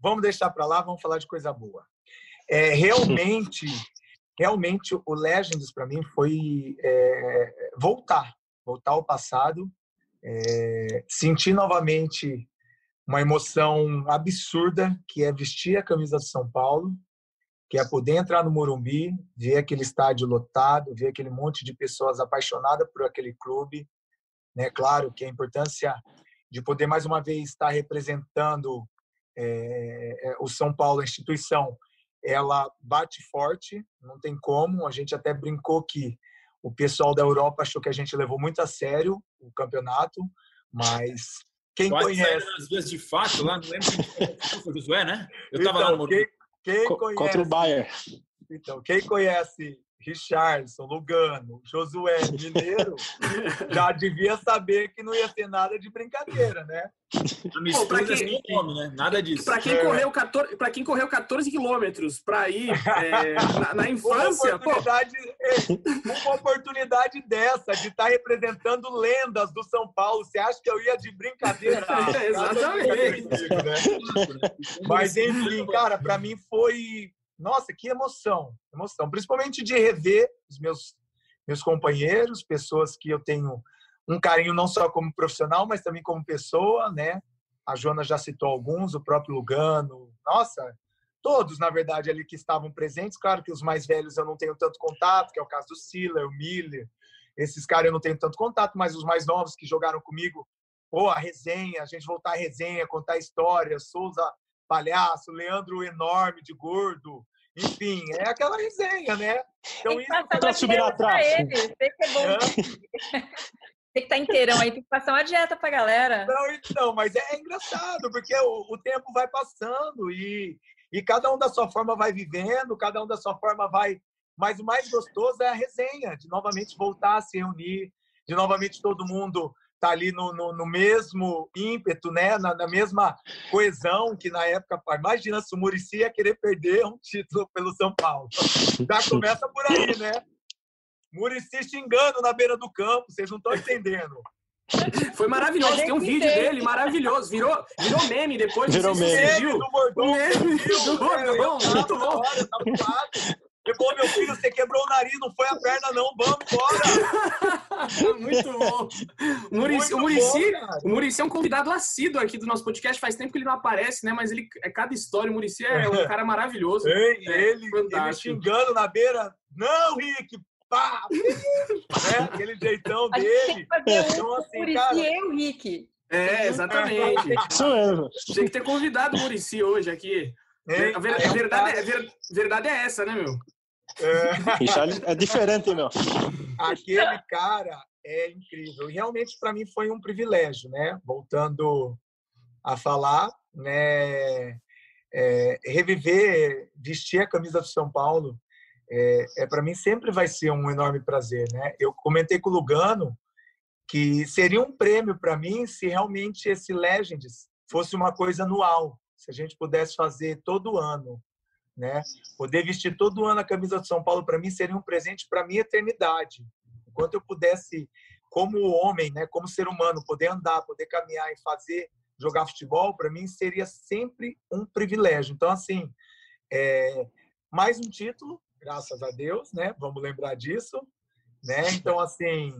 Speaker 3: Vamos deixar para lá, vamos falar de coisa boa. É, realmente, realmente o Legends para mim foi é, voltar, voltar ao passado, é, sentir novamente uma emoção absurda que é vestir a camisa de São Paulo, que é poder entrar no Morumbi, ver aquele estádio lotado, ver aquele monte de pessoas apaixonadas por aquele clube. Né? Claro que a importância de poder mais uma vez estar representando é, o São Paulo, a instituição, ela bate forte, não tem como. A gente até brincou que o pessoal da Europa achou que a gente levou muito a sério o campeonato, mas quem Quase conhece.
Speaker 2: Nas vezes de fato, lá, não lembro quem foi Josué, né? Eu estava então, lá no Morumbi.
Speaker 3: Quem, quem conhece,
Speaker 5: contra o Bayern.
Speaker 3: Então, quem conhece Richardson, Lugano, Josué, Mineiro, já devia saber que não ia ter nada de brincadeira, né?
Speaker 2: Pô, pra quem, nome, né? Nada disso.
Speaker 6: Para quem, é. correu 14, quem correu 14 quilômetros para ir é, na, na, infância,
Speaker 3: uma oportunidade, pô. uma oportunidade dessa de estar tá representando lendas do São Paulo, você acha que eu ia de brincadeira?
Speaker 6: É, exatamente.
Speaker 3: Né? Mas enfim, cara, para mim foi nossa, que emoção, emoção, principalmente de rever os meus meus companheiros, pessoas que eu tenho um carinho não só como profissional, mas também como pessoa, né? A Joana já citou alguns, o próprio Lugano, nossa, todos, na verdade, ali que estavam presentes. Claro que os mais velhos eu não tenho tanto contato, que é o caso do Siller, o Miller, esses caras eu não tenho tanto contato, mas os mais novos que jogaram comigo, pô, a resenha, a gente voltar à resenha, contar histórias, Souza palhaço, Leandro enorme de gordo. Enfim, é aquela resenha, né?
Speaker 4: Então, isso para subir atrás. Ele, sei que é bom. Tem que estar tá inteirão aí, tem que passar uma dieta pra galera.
Speaker 3: Não, então, mas é, é engraçado, porque o, o, tempo vai passando e, e cada um da sua forma vai vivendo, cada um da sua forma vai. Mas o mais gostoso é a resenha, de novamente voltar a se reunir, de novamente todo mundo tá ali no, no, no, mesmo ímpeto, né? Na, na, mesma coesão que na época, imagina se o Murici ia querer perder um título pelo São Paulo. Já começa por aí, né? Murici xingando na beira do campo, vocês não estão entendendo.
Speaker 6: Foi maravilhoso, tem um vídeo dele maravilhoso. Virou, virou meme depois.
Speaker 5: Virou meme.
Speaker 3: Viu. Do Bordão, meme do Bordão, muito bom. Levou meu filho, você quebrou o nariz, não foi a perna, não. Vamos embora!
Speaker 6: Muito bom. O Murici, o, Murici, o Murici é um convidado assíduo aqui do nosso podcast. Faz tempo que ele não aparece, né? Mas ele é cada história. O Murici é um cara maravilhoso.
Speaker 3: Ei, é, ele, ele xingando na beira. Não, Rick, pá! é, aquele jeitão dele.
Speaker 4: Então, assim, Murici cara, e o Rick.
Speaker 6: É, exatamente.
Speaker 5: Isso mesmo.
Speaker 6: Tinha que ter convidado o Murici hoje aqui. É, a, ver, a verdade, é, ver, verdade é essa, né, meu?
Speaker 5: É, é diferente, meu.
Speaker 3: Aquele cara é incrível. E realmente, para mim, foi um privilégio, né? Voltando a falar, né? É, reviver, vestir a camisa do São Paulo, é, é para mim sempre vai ser um enorme prazer, né? Eu comentei com o Lugano que seria um prêmio para mim se realmente esse Legends fosse uma coisa anual, se a gente pudesse fazer todo ano, né? Poder vestir todo ano a camisa do São Paulo para mim seria um presente para minha eternidade. Enquanto eu pudesse, como homem, né, como ser humano, poder andar, poder caminhar e fazer, jogar futebol, para mim seria sempre um privilégio. Então, assim, é, mais um título, graças a Deus, né? Vamos lembrar disso, né? Então, assim,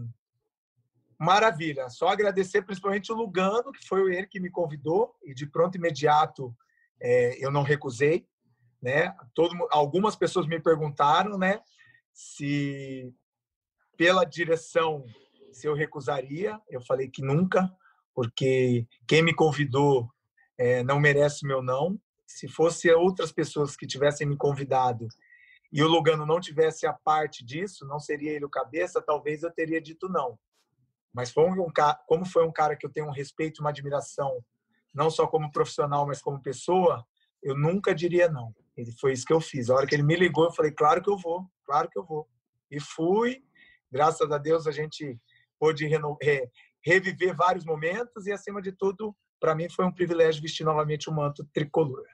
Speaker 3: maravilha. Só agradecer principalmente o Lugano, que foi ele que me convidou e de pronto imediato é, eu não recusei né? Todo, algumas pessoas me perguntaram, né, se pela direção se eu recusaria. Eu falei que nunca, porque quem me convidou é, não merece meu não. Se fosse outras pessoas que tivessem me convidado e o Lugano não tivesse a parte disso, não seria ele o cabeça, talvez eu teria dito não. Mas foi um, como foi um cara que eu tenho um respeito, uma admiração, não só como profissional, mas como pessoa, eu nunca diria não. Ele foi isso que eu fiz. A hora que ele me ligou, eu falei, claro que eu vou, claro que eu vou. E fui. Graças a Deus a gente pôde re reviver vários momentos e, acima de tudo, para mim foi um privilégio vestir novamente o manto tricolor.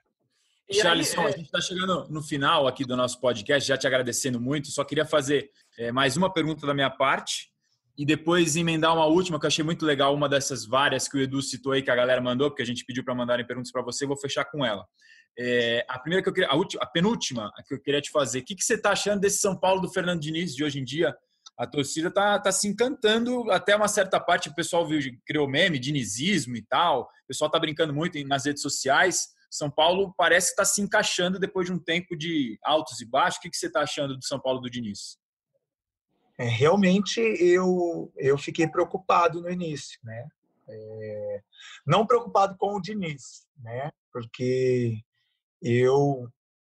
Speaker 2: Charles, é... a gente está chegando no final aqui do nosso podcast, já te agradecendo muito. Só queria fazer é, mais uma pergunta da minha parte e depois emendar uma última que eu achei muito legal, uma dessas várias que o Edu citou aí, que a galera mandou, porque a gente pediu para mandarem perguntas para você. Vou fechar com ela. É, a primeira que eu queria, a, última, a penúltima que eu queria te fazer, o que, que você está achando desse São Paulo do Fernando Diniz de hoje em dia? A torcida está tá se encantando até uma certa parte. O pessoal viu, criou meme, dinizismo e tal. O pessoal está brincando muito nas redes sociais. São Paulo parece que está se encaixando depois de um tempo de altos e baixos. O que, que você está achando do São Paulo do Diniz?
Speaker 3: É, realmente eu, eu fiquei preocupado no início, né? É, não preocupado com o Diniz, né? Porque eu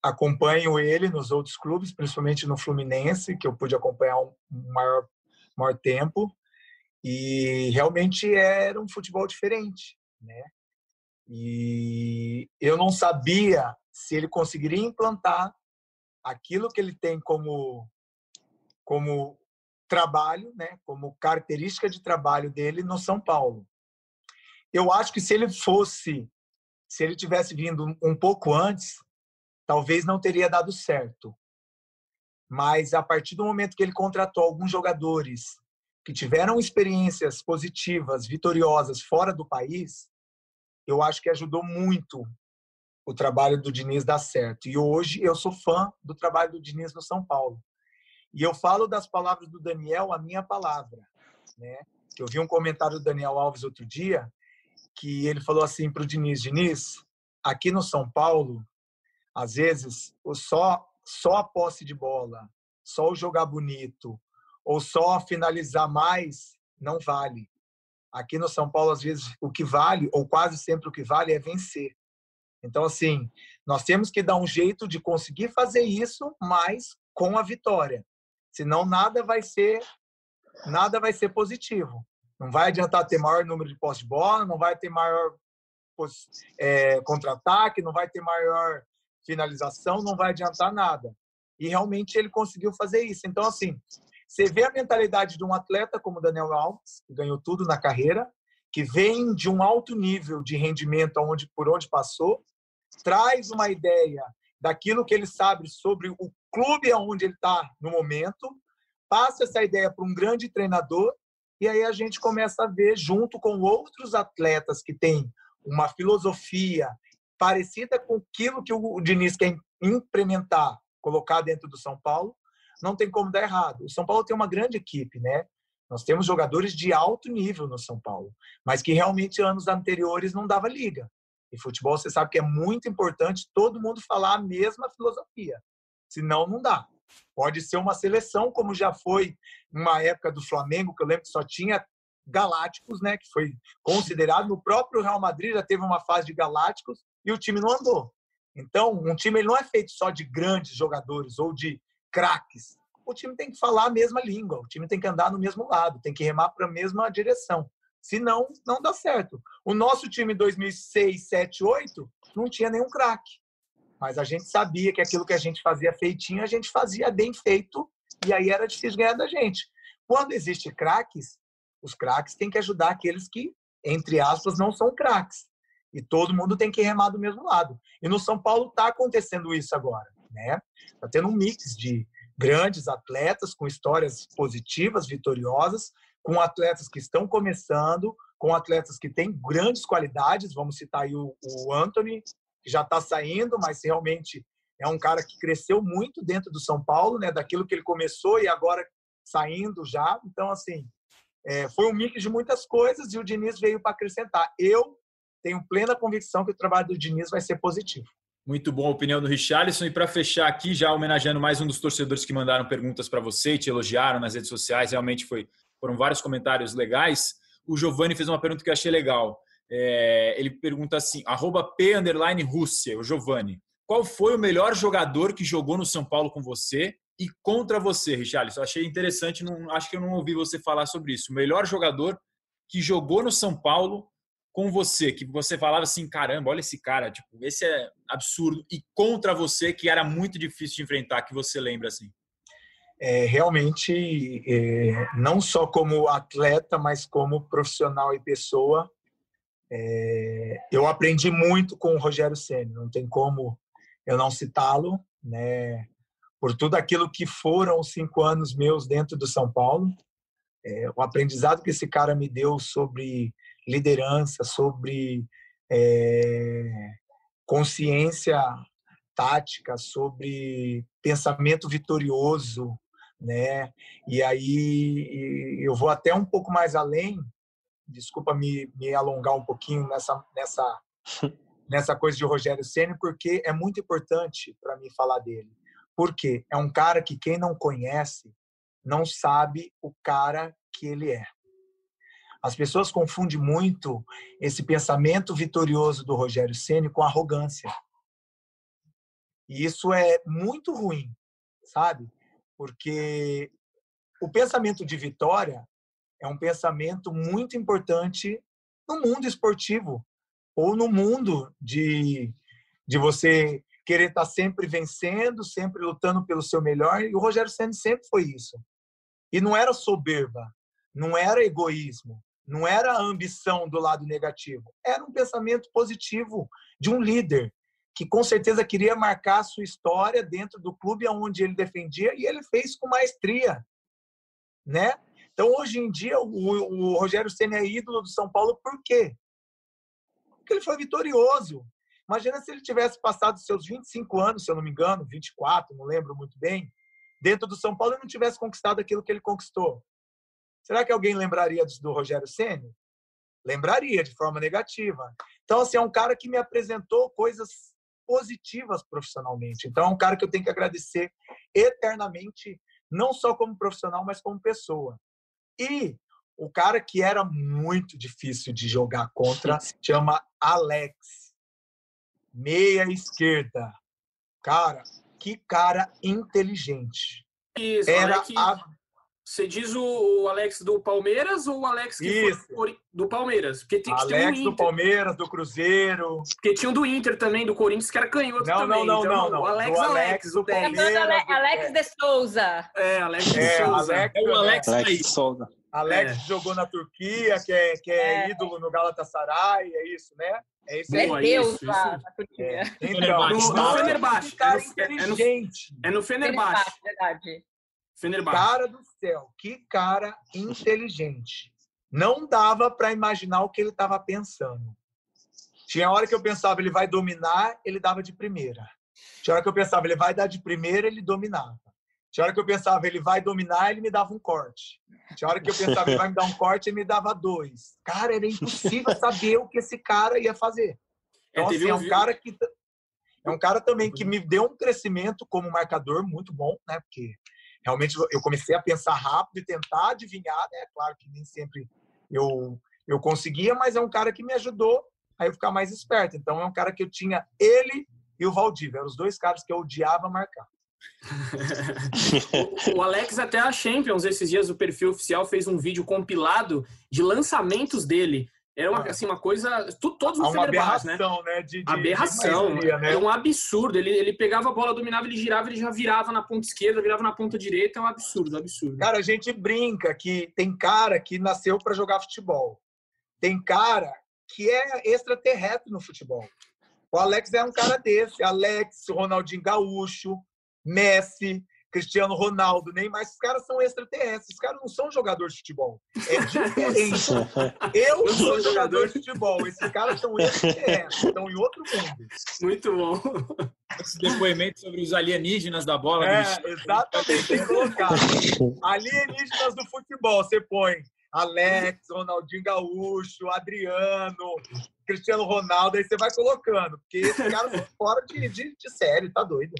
Speaker 3: acompanho ele nos outros clubes, principalmente no Fluminense, que eu pude acompanhar um maior, maior tempo, e realmente era um futebol diferente, né? E eu não sabia se ele conseguiria implantar aquilo que ele tem como como trabalho, né, como característica de trabalho dele no São Paulo. Eu acho que se ele fosse se ele tivesse vindo um pouco antes, talvez não teria dado certo. Mas a partir do momento que ele contratou alguns jogadores que tiveram experiências positivas, vitoriosas fora do país, eu acho que ajudou muito o trabalho do Diniz dar certo. E hoje eu sou fã do trabalho do Diniz no São Paulo. E eu falo das palavras do Daniel a minha palavra, né? Eu vi um comentário do Daniel Alves outro dia que ele falou assim para o Diniz, Diniz, aqui no São Paulo, às vezes, só, só a posse de bola, só o jogar bonito, ou só finalizar mais, não vale. Aqui no São Paulo, às vezes, o que vale, ou quase sempre o que vale, é vencer. Então, assim, nós temos que dar um jeito de conseguir fazer isso, mas com a vitória. Senão nada vai ser nada vai ser positivo. Não vai adiantar ter maior número de posse de bola, não vai ter maior é, contra-ataque, não vai ter maior finalização, não vai adiantar nada. E realmente ele conseguiu fazer isso. Então, assim, você vê a mentalidade de um atleta como Daniel Alves, que ganhou tudo na carreira, que vem de um alto nível de rendimento aonde, por onde passou, traz uma ideia daquilo que ele sabe sobre o clube aonde ele está no momento, passa essa ideia para um grande treinador e aí a gente começa a ver junto com outros atletas que têm uma filosofia parecida com aquilo que o Diniz quer implementar, colocar dentro do São Paulo, não tem como dar errado. O São Paulo tem uma grande equipe, né? Nós temos jogadores de alto nível no São Paulo, mas que realmente anos anteriores não dava liga. E futebol, você sabe que é muito importante todo mundo falar a mesma filosofia. Senão, não dá. Pode ser uma seleção, como já foi uma época do Flamengo, que eu lembro que só tinha galácticos, né? Que foi considerado. No próprio Real Madrid já teve uma fase de galácticos e o time não andou. Então, um time ele não é feito só de grandes jogadores ou de craques o time tem que falar a mesma língua, o time tem que andar no mesmo lado, tem que remar para a mesma direção. Senão, não dá certo. O nosso time 2006, 7, 8 não tinha nenhum craque. Mas a gente sabia que aquilo que a gente fazia feitinho, a gente fazia bem feito e aí era difícil ganhar da gente. Quando existe craques, os craques têm que ajudar aqueles que, entre aspas, não são craques. E todo mundo tem que remar do mesmo lado. E no São Paulo está acontecendo isso agora. Né? Está tendo um mix de grandes atletas com histórias positivas, vitoriosas, com atletas que estão começando, com atletas que têm grandes qualidades. Vamos citar aí o, o Anthony, que já está saindo, mas realmente é um cara que cresceu muito dentro do São Paulo, né? Daquilo que ele começou e agora saindo já. Então, assim, é, foi um mix de muitas coisas e o Diniz veio para acrescentar. Eu tenho plena convicção que o trabalho do Diniz vai ser positivo.
Speaker 2: Muito bom a opinião do Richarlison. E para fechar aqui, já homenageando mais um dos torcedores que mandaram perguntas para você e te elogiaram nas redes sociais, realmente foi, foram vários comentários legais. O Giovanni fez uma pergunta que eu achei legal. É, ele pergunta assim: arroba P underline Rússia, o Giovanni. Qual foi o melhor jogador que jogou no São Paulo com você e contra você, Richarlison? Achei interessante, não, acho que eu não ouvi você falar sobre isso. O melhor jogador que jogou no São Paulo com você, que você falava assim, caramba, olha esse cara, tipo, esse é absurdo, e contra você, que era muito difícil de enfrentar, que você lembra assim?
Speaker 3: É, realmente, é, não só como atleta, mas como profissional e pessoa, é, eu aprendi muito com o Rogério Senna, não tem como eu não citá-lo, né? Por tudo aquilo que foram os cinco anos meus dentro do São Paulo, é, o aprendizado que esse cara me deu sobre liderança, sobre é, consciência tática, sobre pensamento vitorioso, né? E aí eu vou até um pouco mais além. Desculpa me, me alongar um pouquinho nessa nessa nessa coisa de Rogério Ceni, porque é muito importante para mim falar dele. Porque é um cara que quem não conhece não sabe o cara que ele é. As pessoas confundem muito esse pensamento vitorioso do Rogério Ceni com arrogância. E isso é muito ruim, sabe? Porque o pensamento de vitória é um pensamento muito importante no mundo esportivo ou no mundo de, de você querer estar sempre vencendo, sempre lutando pelo seu melhor. E o Rogério Ceni sempre foi isso. E não era soberba, não era egoísmo, não era ambição do lado negativo, era um pensamento positivo de um líder que com certeza queria marcar a sua história dentro do clube onde ele defendia e ele fez com maestria, né? Então hoje em dia o, o Rogério Ceni é ídolo do São Paulo por quê? Porque ele foi vitorioso. Imagina se ele tivesse passado seus 25 anos, se eu não me engano, 24, não lembro muito bem, dentro do São Paulo e não tivesse conquistado aquilo que ele conquistou. Será que alguém lembraria do Rogério Ceni? Lembraria de forma negativa. Então, assim, é um cara que me apresentou coisas positivas profissionalmente. Então, é um cara que eu tenho que agradecer eternamente, não só como profissional, mas como pessoa. E o cara que era muito difícil de jogar contra chama Alex, meia esquerda. Cara, que cara inteligente.
Speaker 6: Isso,
Speaker 3: era
Speaker 6: que...
Speaker 3: a
Speaker 6: Você diz o Alex do Palmeiras ou o Alex foi do Palmeiras? Porque tem, tem um
Speaker 3: Alex do
Speaker 6: Inter.
Speaker 3: Palmeiras, do Cruzeiro.
Speaker 6: Porque tinha um do Inter também, do Corinthians, que era canhoto
Speaker 3: Não,
Speaker 6: também.
Speaker 3: não, não,
Speaker 6: então,
Speaker 3: não, não.
Speaker 6: O Alex,
Speaker 3: Do
Speaker 6: Alex,
Speaker 3: Alex,
Speaker 6: o
Speaker 3: do
Speaker 6: 10.
Speaker 3: Palmeiras.
Speaker 4: Ale- Alex de Souza.
Speaker 6: É, Alex de
Speaker 3: É,
Speaker 6: Souza.
Speaker 3: Alex,
Speaker 2: É o Alex
Speaker 5: Alex
Speaker 2: aí.
Speaker 5: Souza.
Speaker 3: Alex
Speaker 6: É.
Speaker 3: jogou na Turquia, que é, que é,
Speaker 4: É.
Speaker 3: ídolo no Galatasaray, é isso, né? É isso
Speaker 4: É
Speaker 3: aí.
Speaker 4: Deus
Speaker 6: isso,
Speaker 4: lá
Speaker 6: isso.
Speaker 4: na Turquia.
Speaker 3: É. Então.
Speaker 6: No- no Fenerbahçe. É no- é. É no Fenerbahçe.
Speaker 4: Fenerbahçe, verdade.
Speaker 6: Fenerbahçe.
Speaker 3: Cara do céu, que cara inteligente. Não dava para imaginar o que ele estava pensando. Tinha hora que eu pensava, ele vai dominar, ele dava de primeira. Tinha hora que eu pensava, ele vai dar de primeira, ele dominava. Tinha hora que eu pensava, ele vai dominar, ele me dava um corte. Tinha hora que eu pensava, ele vai me dar um corte, ele me dava dois. Cara, era impossível saber o que esse cara ia fazer. Então, assim, é
Speaker 6: um
Speaker 3: cara que é um cara também que me deu um crescimento como marcador muito bom, né? Porque realmente eu comecei a pensar rápido e tentar adivinhar, né? Claro que nem sempre eu eu conseguia, mas é um cara que me ajudou a eu ficar mais esperto. Então é um cara que eu tinha ele e o Valdívia, eram os dois caras que eu odiava marcar.
Speaker 6: O- O Alex, até a Champions, esses dias, o perfil oficial fez um vídeo compilado de lançamentos dele. Era uma,
Speaker 3: Ah.
Speaker 6: assim, uma coisa. tu- todos no
Speaker 3: uma
Speaker 6: né?
Speaker 3: aberração, né? De, de,
Speaker 6: Aberração.
Speaker 3: de maestria, né?
Speaker 6: É um absurdo. Ele, ele pegava a bola, dominava, ele girava, ele já virava na ponta esquerda, virava na ponta direita. É um absurdo, absurdo.
Speaker 3: Cara, a gente brinca que tem cara que nasceu para jogar futebol. Tem cara que é extraterrestre no futebol. O Alex é um cara desse. Alex, Ronaldinho Gaúcho, Messi, Cristiano Ronaldo, Neymar. Esses caras são extraterrestres. Esses caras não são jogadores de futebol. É diferente. Eu sou jogador de futebol. Esses caras são extraterrestres. Estão em outro mundo.
Speaker 6: Muito bom.
Speaker 2: Esse depoimento sobre os alienígenas da bola.
Speaker 3: É, exatamente. Tem que colocar. Alienígenas do futebol. Você põe Alex, Ronaldinho Gaúcho, Adriano, Cristiano Ronaldo, aí você vai colocando. Porque esses caras são fora de, de, de série, tá doido.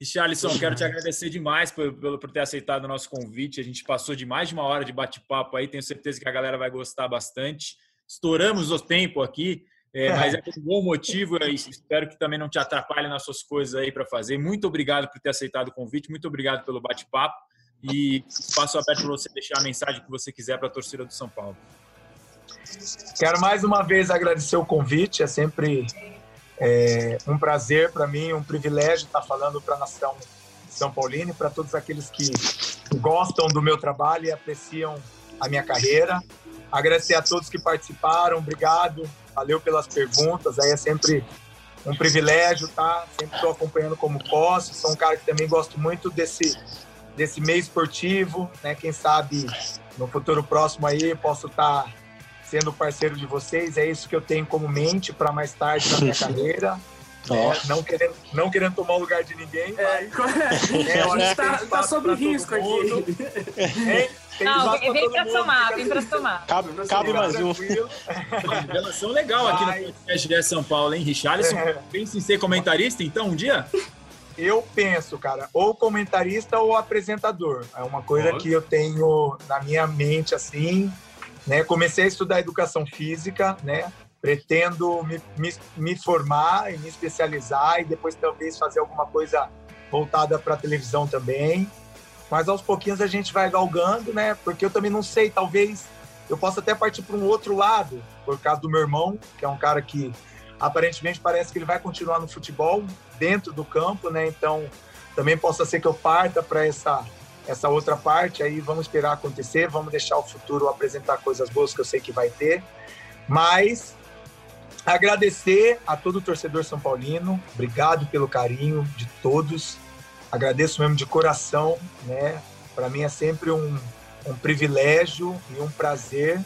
Speaker 2: Richarlison, quero te agradecer demais por, por, ter aceitado o nosso convite. A gente passou de mais de uma hora de bate-papo aí, tenho certeza que a galera vai gostar bastante. Estouramos o tempo aqui, é, mas é por um bom motivo e espero que também não te atrapalhe nas suas coisas aí para fazer. Muito obrigado por ter aceitado o convite, muito obrigado pelo bate-papo e passo aberto para você deixar a mensagem que você quiser para a torcida do São Paulo.
Speaker 3: Quero mais uma vez agradecer o convite, é sempre é, um prazer para mim, um privilégio estar falando para a nação São Paulino e para todos aqueles que gostam do meu trabalho e apreciam a minha carreira. Agradecer a todos que participaram, obrigado, valeu pelas perguntas, aí é sempre um privilégio, tá? Sempre estou acompanhando como posso, sou um cara que também gosto muito desse, desse meio esportivo, né? Quem sabe no futuro próximo aí posso estar sendo parceiro de vocês, é isso que eu tenho como mente para mais tarde na minha carreira. É, não, querendo, não querendo tomar o lugar de ninguém,
Speaker 6: É,
Speaker 3: mas
Speaker 6: é,
Speaker 3: É,
Speaker 6: a gente tá, tá sob risco aqui.
Speaker 3: Tem
Speaker 4: Não, vem, vem pra
Speaker 3: mundo,
Speaker 4: somar, vem pra somar.
Speaker 5: Cabe, cabe mais um.
Speaker 2: Relação legal aqui
Speaker 3: Vai.
Speaker 2: no podcast de São Paulo, hein, Richarlison?
Speaker 3: É.
Speaker 2: Pensa em ser comentarista, então, um dia?
Speaker 3: Eu penso, cara, ou comentarista ou apresentador. É uma coisa
Speaker 2: Olha.
Speaker 3: que eu tenho na minha mente assim, né? Comecei a estudar educação física, né? Pretendo me, me, me formar e me especializar e depois talvez fazer alguma coisa voltada para televisão também. Mas aos pouquinhos a gente vai galgando, né? Porque eu também não sei, talvez eu possa até partir para um outro lado, por causa do meu irmão, que é um cara que aparentemente parece que ele vai continuar no futebol dentro do campo, né? Então também possa ser que eu parta para essa essa outra parte. Aí vamos esperar acontecer, vamos deixar o futuro apresentar coisas boas que eu sei que vai ter. Mas agradecer a todo o torcedor são paulino, obrigado pelo carinho de todos. Agradeço mesmo de coração, né? Para mim é sempre um, um privilégio e um prazer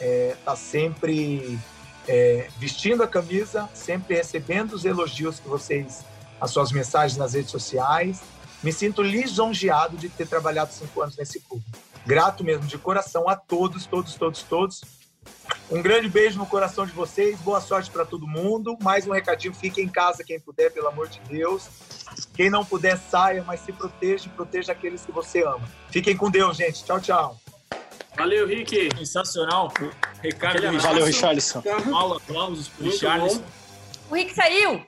Speaker 3: estar tá sempre é, vestindo a camisa, sempre recebendo os elogios que vocês, as suas mensagens nas redes sociais. Me sinto lisonjeado de ter trabalhado cinco anos nesse clube. Grato mesmo, de coração, a todos, todos, todos, todos. Um grande beijo no coração de vocês, boa sorte para todo mundo. Mais um recadinho: fique em casa quem puder, pelo amor de Deus. Quem não puder, saia, mas se proteja e proteja aqueles que você ama. Fiquem com Deus, gente. Tchau, tchau.
Speaker 6: Valeu, Rick.
Speaker 2: Sensacional. Ricardo.
Speaker 5: Valeu, Richarlison.
Speaker 2: Paulo, aplausos pro Richarlison.
Speaker 4: O Rick saiu?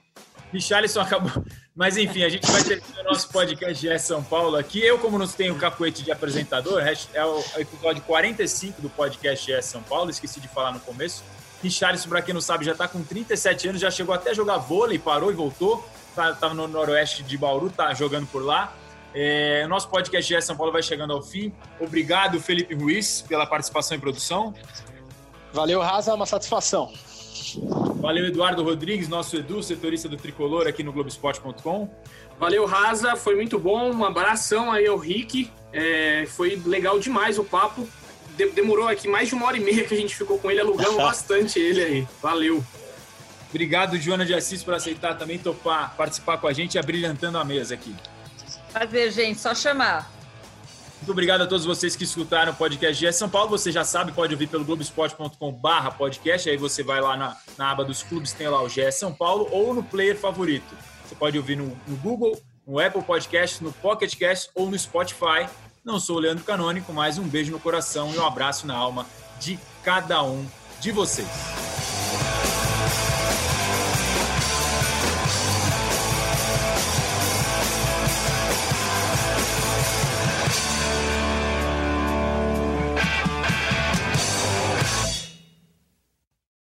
Speaker 2: Richarlison acabou, Mas enfim, a gente vai ter o nosso podcast GE São Paulo aqui. Eu, como não tenho cacuete de apresentador, é o episódio 45 do podcast GE São Paulo, esqueci de falar no começo. Richarlison, para quem não sabe, já está com 37 anos, já chegou até a jogar vôlei, parou e voltou. Estava tá, no noroeste de Bauru, tá jogando por lá. É, nosso podcast GE São Paulo vai chegando ao fim. Obrigado, Felipe Ruiz, pela participação em produção.
Speaker 5: Valeu, Raza, uma satisfação.
Speaker 2: Valeu, Eduardo Rodrigues, nosso Edu, setorista do Tricolor aqui no Globoesporte.com.
Speaker 6: Valeu, Raza, foi muito bom. Um abração aí ao Rick. É, foi legal demais o papo. demorou aqui mais de uma hora e meia que a gente ficou com ele, alugamos bastante ele aí. Valeu.
Speaker 2: Obrigado, Joana de Assis, por aceitar também topar, participar com a gente, abrilhantando a mesa aqui.
Speaker 4: Prazer, gente, só chamar.
Speaker 2: Muito obrigado a todos vocês que escutaram o podcast GE São Paulo. Você já sabe, pode ouvir pelo globesport.com/barra podcast. Aí você vai lá na, na, aba dos clubes, tem lá o GE São Paulo ou no player favorito. Você pode ouvir no, no Google, no Apple Podcast, no Pocket Cast ou no Spotify. Não sou o Leandro Canônico, mas um beijo no coração e um abraço na alma de cada um de vocês.